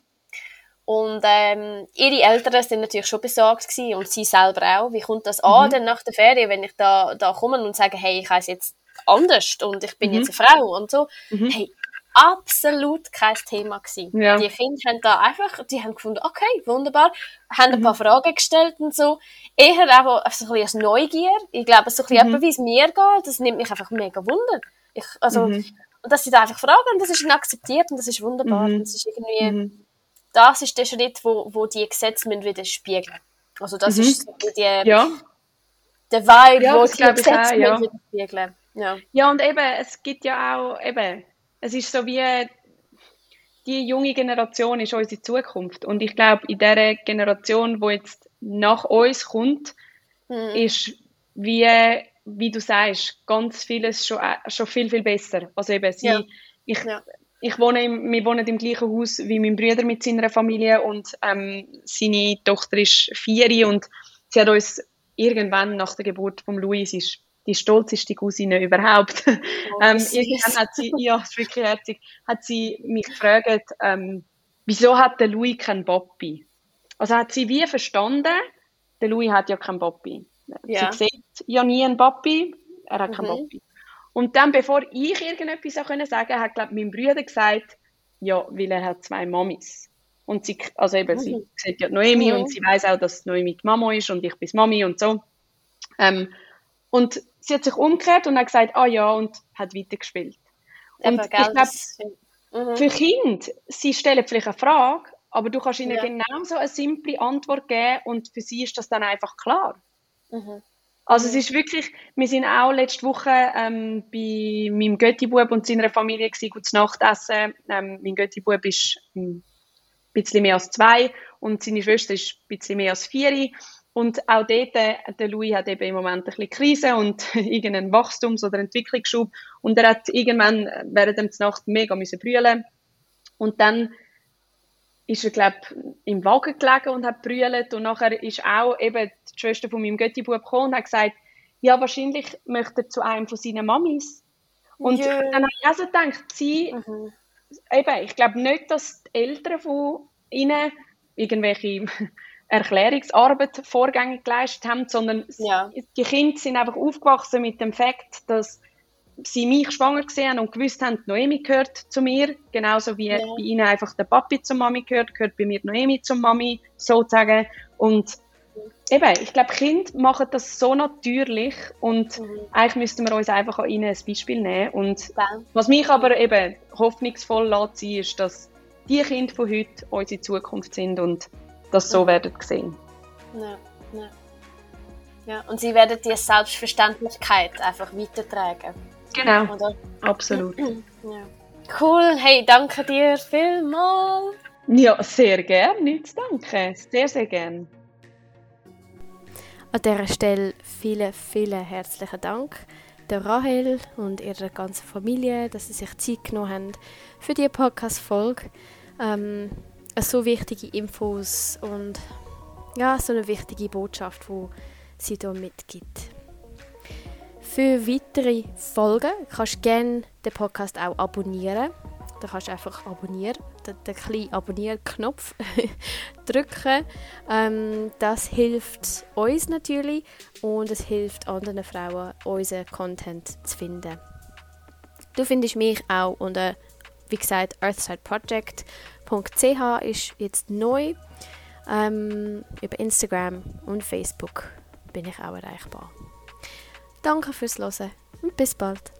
[SPEAKER 2] und ähm, ihre Eltern sind natürlich schon besorgt gewesen und sie selber auch. Wie kommt das an, dann nach der Ferien, wenn ich da, da komme und sage, hey, ich heiße jetzt anders und ich bin jetzt eine Frau und so. Hey, absolut kein Thema gewesen.
[SPEAKER 3] Ja.
[SPEAKER 2] Die Kinder haben da einfach, die haben gefunden, okay, wunderbar, haben ein paar Fragen gestellt und so. Eher auch so ein bisschen als Neugier. Ich glaube, so ein bisschen etwa, wie es mir geht, das nimmt mich einfach mega wunder. Ich, also, Und dass sie da einfach fragen, und das ist akzeptiert und das ist wunderbar. Und das ist irgendwie, das ist der Schritt, wo, wo die Gesetze wieder spiegeln. Also das ist so die,
[SPEAKER 3] Ja.
[SPEAKER 2] der Vibe,
[SPEAKER 3] Ja,
[SPEAKER 2] wo
[SPEAKER 3] das
[SPEAKER 2] die Gesetze
[SPEAKER 3] auch, ja.
[SPEAKER 2] wieder spiegeln. Ja.
[SPEAKER 3] Ja, und eben, es gibt ja auch, eben, es ist so wie, die junge Generation ist unsere Zukunft. Und ich glaube, in der Generation, wo jetzt nach uns kommt,
[SPEAKER 2] Mhm.
[SPEAKER 3] ist wie, wie du sagst, ganz vieles schon, äh, schon viel, viel besser. Also eben, sie,
[SPEAKER 2] Ja.
[SPEAKER 3] ich,
[SPEAKER 2] Ja.
[SPEAKER 3] ich wohne im, wir wohnen im gleichen Haus wie mein Bruder mit seiner Familie und ähm, seine Tochter ist vier und sie hat uns irgendwann nach der Geburt von Louis, sie ist die stolzeste Cousine überhaupt, ähm,
[SPEAKER 2] süß.
[SPEAKER 3] irgendwann hat sie, ja, ist wirklich herzig, hat sie mich gefragt, ähm, wieso hat der Louis keinen Papi? Also hat sie wie verstanden, der Louis hat ja keinen Papi.
[SPEAKER 2] Ja.
[SPEAKER 3] Sie sieht ja nie einen Papi, er hat keinen
[SPEAKER 2] Mhm.
[SPEAKER 3] Papi. Und dann, bevor ich irgendetwas auch können sagen hat, glaube mein Bruder gesagt, ja, weil er hat zwei Mamis. Und sie, also eben, sie sieht ja die Noemi
[SPEAKER 2] Mhm.
[SPEAKER 3] und sie weiß auch, dass Noemi die Mama ist und ich bin Mami und so. Ähm, und sie hat sich umgekehrt und hat gesagt, ah ja, und hat weitergespielt. Und ich glaube,
[SPEAKER 2] Mhm.
[SPEAKER 3] für Kinder, sie stellen vielleicht eine Frage, aber du kannst ihnen
[SPEAKER 2] Ja.
[SPEAKER 3] genauso eine simple Antwort geben und für sie ist das dann einfach klar.
[SPEAKER 2] Mhm.
[SPEAKER 3] Also es ist wirklich, wir sind auch letzte Woche ähm, bei meinem Götti-Bub und seiner Familie gewesen, gutes Nachtessen. Ähm, mein Götti-Bub ist ähm, ein bisschen mehr als zwei und seine Schwester ist ein bisschen mehr als vier. Und auch dort, äh, der Louis hat eben im Moment ein bisschen Krise und irgendeinen Wachstums- oder Entwicklungsschub. Und er hat irgendwann äh, während der Nacht mega müssen brüllen. Und dann ist er, glaube im Wagen gelegen und hat brüllt. Und nachher ist auch eben die Schwester von meinem Götti-Bub gekommen und hat gesagt, ja, wahrscheinlich möchte er zu einem von seinen Mamis. Und
[SPEAKER 2] Jö.
[SPEAKER 3] dann habe ich also gedacht, sie,
[SPEAKER 2] Mhm.
[SPEAKER 3] eben, ich glaube nicht, dass die Eltern von ihnen irgendwelche Erklärungsarbeit vorgängig geleistet haben, sondern
[SPEAKER 2] Ja.
[SPEAKER 3] die Kinder sind einfach aufgewachsen mit dem Fakt, dass sie mich schwanger gesehen und gewusst haben, Noemi gehört zu mir, genauso wie
[SPEAKER 2] Ja.
[SPEAKER 3] bei ihnen einfach der Papi zur Mami gehört, gehört bei mir Noemi zur Mami, sozusagen. Und eben, ich glaube, Kinder machen das so natürlich und
[SPEAKER 2] Mhm.
[SPEAKER 3] eigentlich müssten wir uns einfach an ihnen ein Beispiel nehmen. Und
[SPEAKER 2] Gell.
[SPEAKER 3] was mich aber eben hoffnungsvoll lässt, ist, dass die Kinder von heute unsere Zukunft sind und das so werden gesehen.
[SPEAKER 2] Ja, ja. Ja, und sie werden die Selbstverständlichkeit einfach weitertragen.
[SPEAKER 3] Genau, Oder? absolut.
[SPEAKER 2] Ja. Cool, hey, danke dir vielmals.
[SPEAKER 3] Ja, sehr gern, nichts danke. Sehr, sehr gern.
[SPEAKER 1] An dieser Stelle vielen, vielen herzlichen Dank der Rahel und ihrer ganzen Familie, dass sie sich Zeit genommen haben für diese Podcast-Folge. Ähm, so wichtige Infos und ja, so eine wichtige Botschaft, die sie hier mitgibt. Für weitere Folgen kannst du gerne den Podcast auch abonnieren. Da kannst du einfach abonnieren, den, den kleinen Abonnieren-Knopf drücken. Ähm, das hilft uns natürlich und es hilft anderen Frauen, unseren Content zu finden. Du findest mich auch unter, wie gesagt, earthsideproject.ch ist jetzt neu. Ähm, über Instagram und Facebook bin ich auch erreichbar. Danke fürs Hören und bis bald.